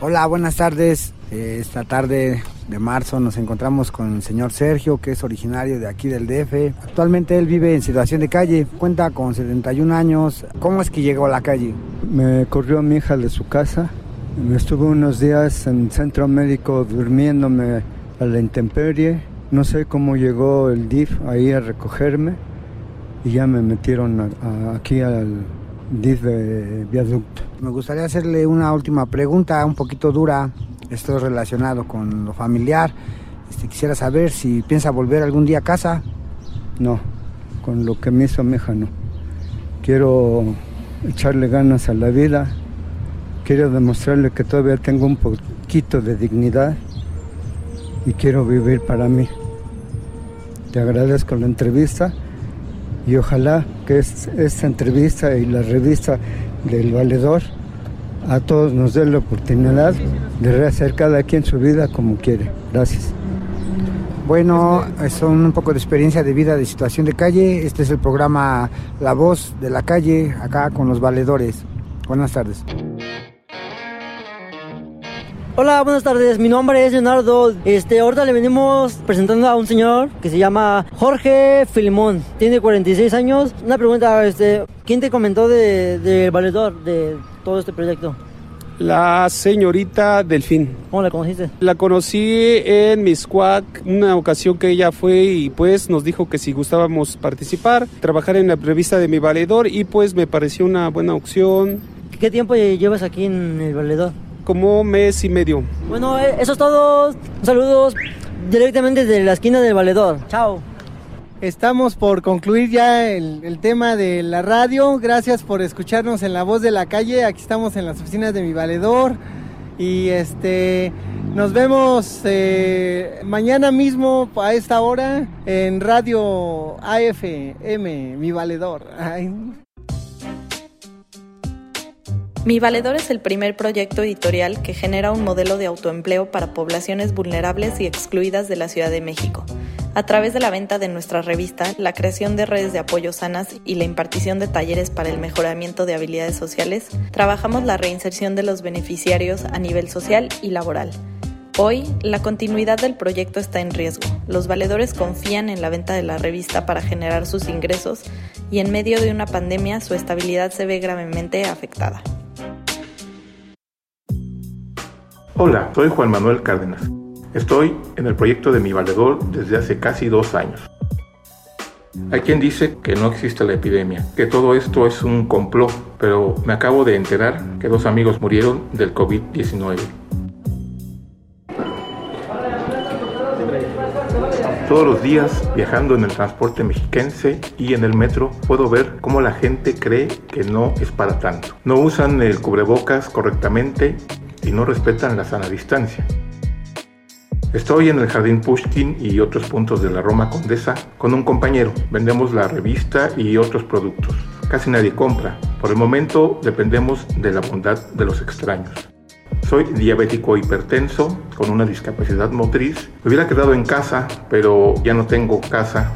Hola, buenas tardes. Esta tarde de marzo nos encontramos con el señor Sergio, que es originario de aquí del DF. Actualmente él vive en situación de calle, cuenta con 71 años. ¿Cómo es que llegó a la calle? Me corrió mi hija de su casa. Me estuve unos días en centro médico durmiéndome a la intemperie. No sé cómo llegó el DIF ahí a recogerme y ya me metieron a- a- aquí al DIF de viaducto. Me gustaría hacerle una última pregunta, un poquito dura. Esto es relacionado con lo familiar. Este, quisiera saber si piensa volver algún día a casa. No, con lo que me hizo mi hija no. Quiero echarle ganas a la vida. Quiero demostrarle que todavía tengo un poquito de dignidad y quiero vivir para mí. Te agradezco la entrevista y ojalá que es- esta entrevista y la revista del Valedor a todos nos dé la oportunidad de rehacer cada quien su vida como quiere. Gracias. Bueno, son un poco de experiencia de vida de situación de calle. Este es el programa La Voz de la Calle, acá con los valedores. Buenas tardes. Hola, buenas tardes. Mi nombre es Leonardo. Este, ahorita le venimos presentando a un señor que se llama Jorge Filimón. Tiene 46 años. Una pregunta, este, ¿quién te comentó de, de valedor de todo este proyecto? la señorita Delfín. ¿Cómo la conociste? La conocí en Miscuac, una ocasión que ella fue y pues nos dijo que si gustábamos participar, trabajar en la revista de mi valedor y pues me pareció una buena opción. ¿Qué tiempo llevas aquí en el valedor? Como mes y medio. Bueno, eh, eso es todo. Saludos directamente desde la esquina del valedor. Chao. Estamos por concluir ya el, tema de la radio. Gracias por escucharnos en La Voz de la Calle. Aquí estamos en las oficinas de mi valedor. Y este nos vemos eh, mañana mismo a esta hora en Radio AFM, mi valedor. Mi Valedor es el primer proyecto editorial que genera un modelo de autoempleo para poblaciones vulnerables y excluidas de la Ciudad de México. A través de la venta de nuestra revista, la creación de redes de apoyo sanas y la impartición de talleres para el mejoramiento de habilidades sociales, trabajamos la reinserción de los beneficiarios a nivel social y laboral. Hoy, la continuidad del proyecto está en riesgo. Los valedores confían en la venta de la revista para generar sus ingresos y en medio de una pandemia su estabilidad se ve gravemente afectada. Hola, soy Juan Manuel Cárdenas. Estoy en el proyecto de Mi Valedor desde hace casi dos años. Hay quien dice que no existe la epidemia, que todo esto es un complot, pero me acabo de enterar que dos amigos murieron del COVID-19. Todos los días, viajando en el transporte mexiquense y en el metro, puedo ver cómo la gente cree que no es para tanto. No usan el cubrebocas correctamente y no respetan la sana distancia. Estoy en el Jardín Pushkin y otros puntos de la Roma Condesa con un compañero. Vendemos la revista y otros productos. Casi nadie compra. Por el momento dependemos de la bondad de los extraños. Soy diabético hipertenso con una discapacidad motriz. Me hubiera quedado en casa, pero ya no tengo casa.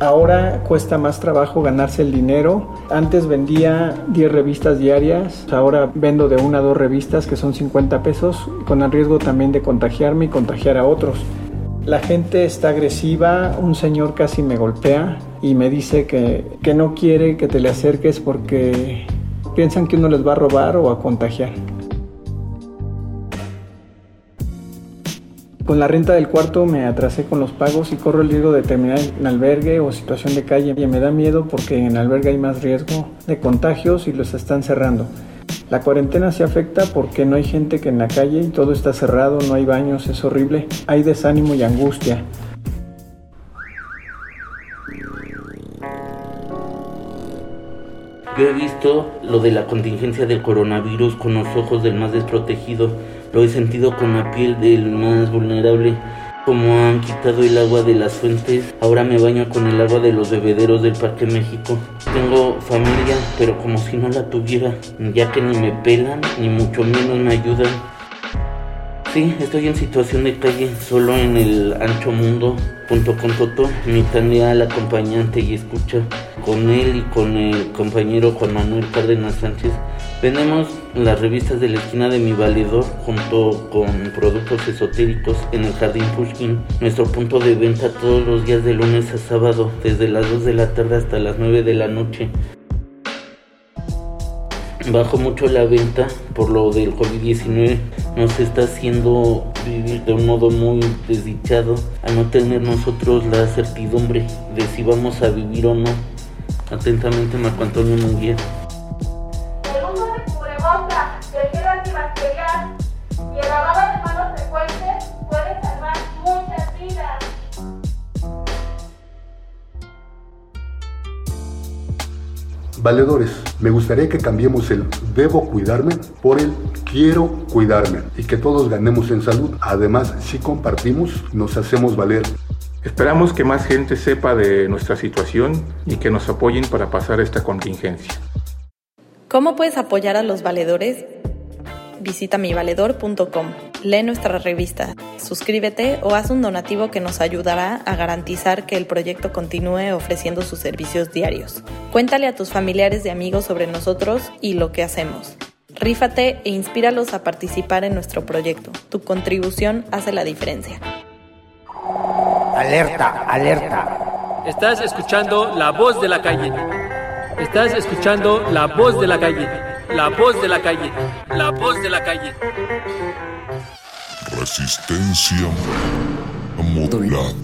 Ahora cuesta más trabajo ganarse el dinero. Antes vendía 10 revistas diarias, ahora vendo de una a dos revistas que son 50 pesos, con el riesgo también de contagiarme y contagiar a otros. La gente está agresiva, un señor casi me golpea y me dice que, que no quiere que te le acerques porque piensan que uno les va a robar o a contagiar. Con la renta del cuarto me atrasé con los pagos y corro el riesgo de terminar en albergue o situación de calle. Y me da miedo porque en albergue hay más riesgo de contagios y los están cerrando. La cuarentena se afecta porque no hay gente que en la calle y todo está cerrado, no hay baños, es horrible. Hay desánimo y angustia. Yo he visto lo de la contingencia del coronavirus con los ojos del más desprotegido. Lo he sentido con la piel del más vulnerable. Como han quitado el agua de las fuentes, ahora me baño con el agua de los bebederos del Parque México. Tengo familia, pero como si no la tuviera, ya que ni me pelan, ni mucho menos me ayudan. Sí, estoy en situación de calle, solo en el ancho mundo, junto con Toto, mi leal acompañante y escucha. Con él y con el compañero Juan Manuel Cárdenas Sánchez, vendemos las revistas de la esquina de mi valedor junto con productos esotéricos en el Jardín Pushkin. Nuestro punto de venta todos los días de lunes a sábado, desde las 2 de la tarde hasta las 9 de la noche. Bajo mucho la venta por lo del COVID-19. Nos está haciendo vivir de un modo muy desdichado al no tener nosotros la certidumbre de si vamos a vivir o no. Atentamente, Marco Antonio Munguía. Valedores, me gustaría que cambiemos el debo cuidarme por el quiero cuidarme y que todos ganemos en salud. Además, si compartimos, nos hacemos valer. Esperamos que más gente sepa de nuestra situación y que nos apoyen para pasar esta contingencia. ¿Cómo puedes apoyar a los valedores? Visita mivaledor.com, lee nuestra revista, suscríbete o haz un donativo que nos ayudará a garantizar que el proyecto continúe ofreciendo sus servicios diarios. Cuéntale a tus familiares y amigos sobre nosotros y lo que hacemos. Rífate e inspíralos a participar en nuestro proyecto. Tu contribución hace la diferencia. Alerta, alerta. Estás escuchando la voz de la calle. Estás escuchando la voz de la calle. La voz de la calle. La voz de la calle. Resistencia modulada.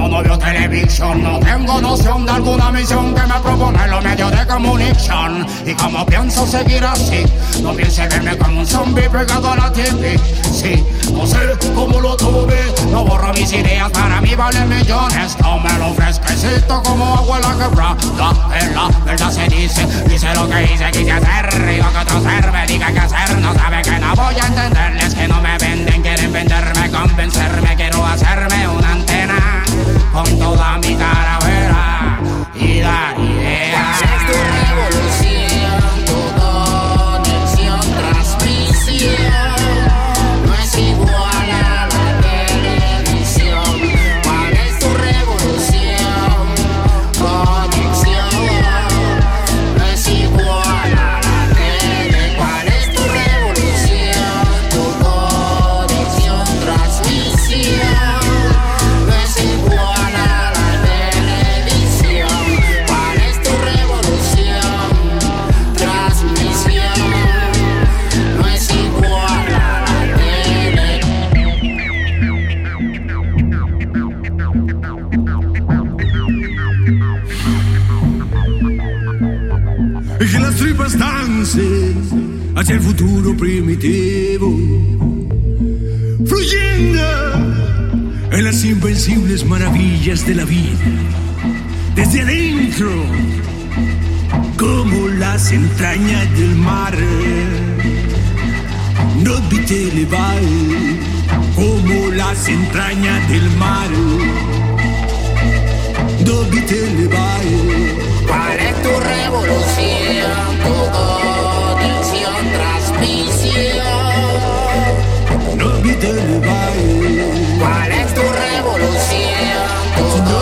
Como novio televisión no tengo noción de alguna misión que me propone los medios de comunicación. Y como pienso seguir así, no piense verme como un zombie pegado a la TV. Sí, no sé cómo lo tuve, no borro mis ideas, para mí valen millones. No me lo fresquecito como agua en la quebrada. En la verdad se dice, dice lo que hice, quise hacer. Digo que otro ser me diga qué hacer, no sabe que no voy a entenderles, que no me venden, quieren venderme, convencerme, quiero hacerme antena con toda mi caravera y dar hacia el futuro primitivo, fluyendo en las invencibles maravillas de la vida, desde adentro, como las entrañas del mar. No te elevar como las entrañas del mar. No te elevar. ¿Cuál es tu revolución? Te elevar. ¿Cuál es tu revolución?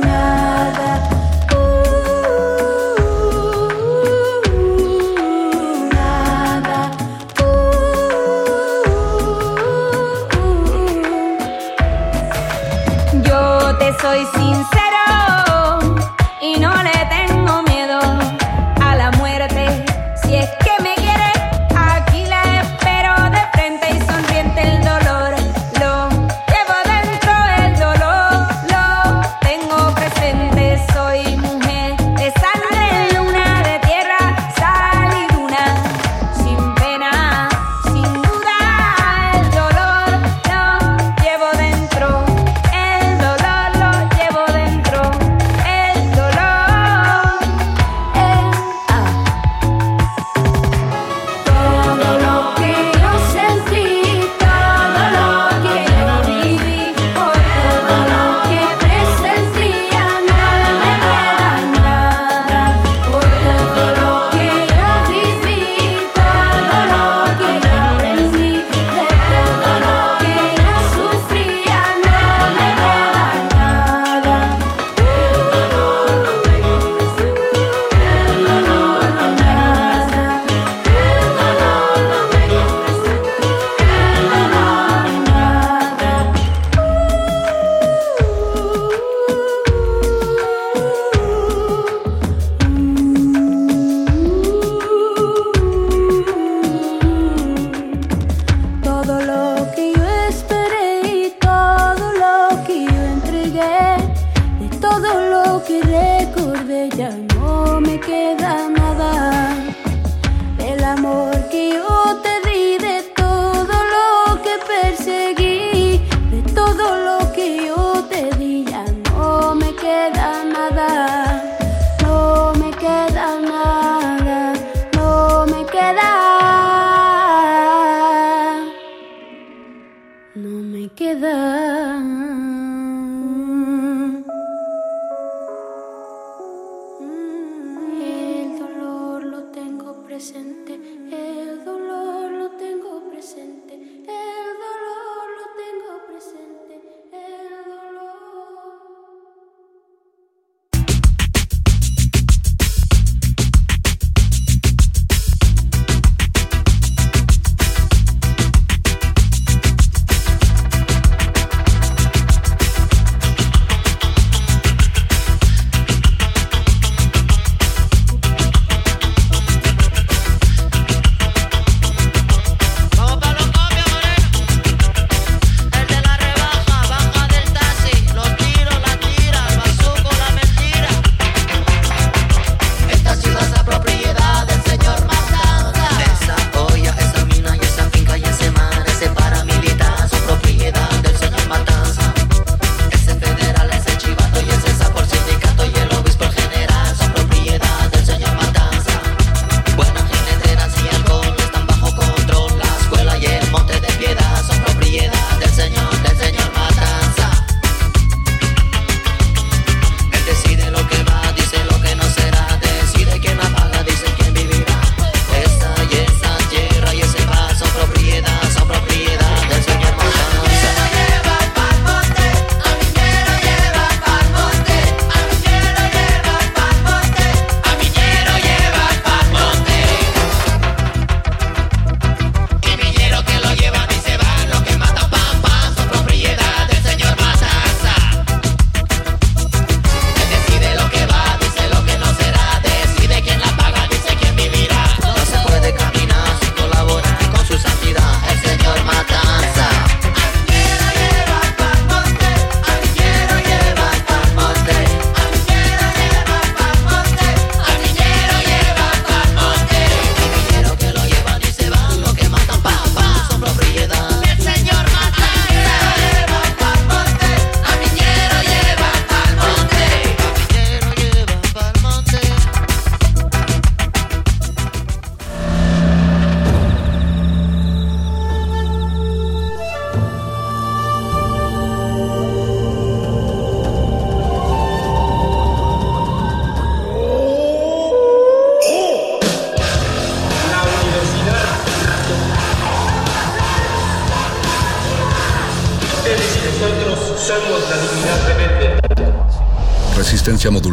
tonight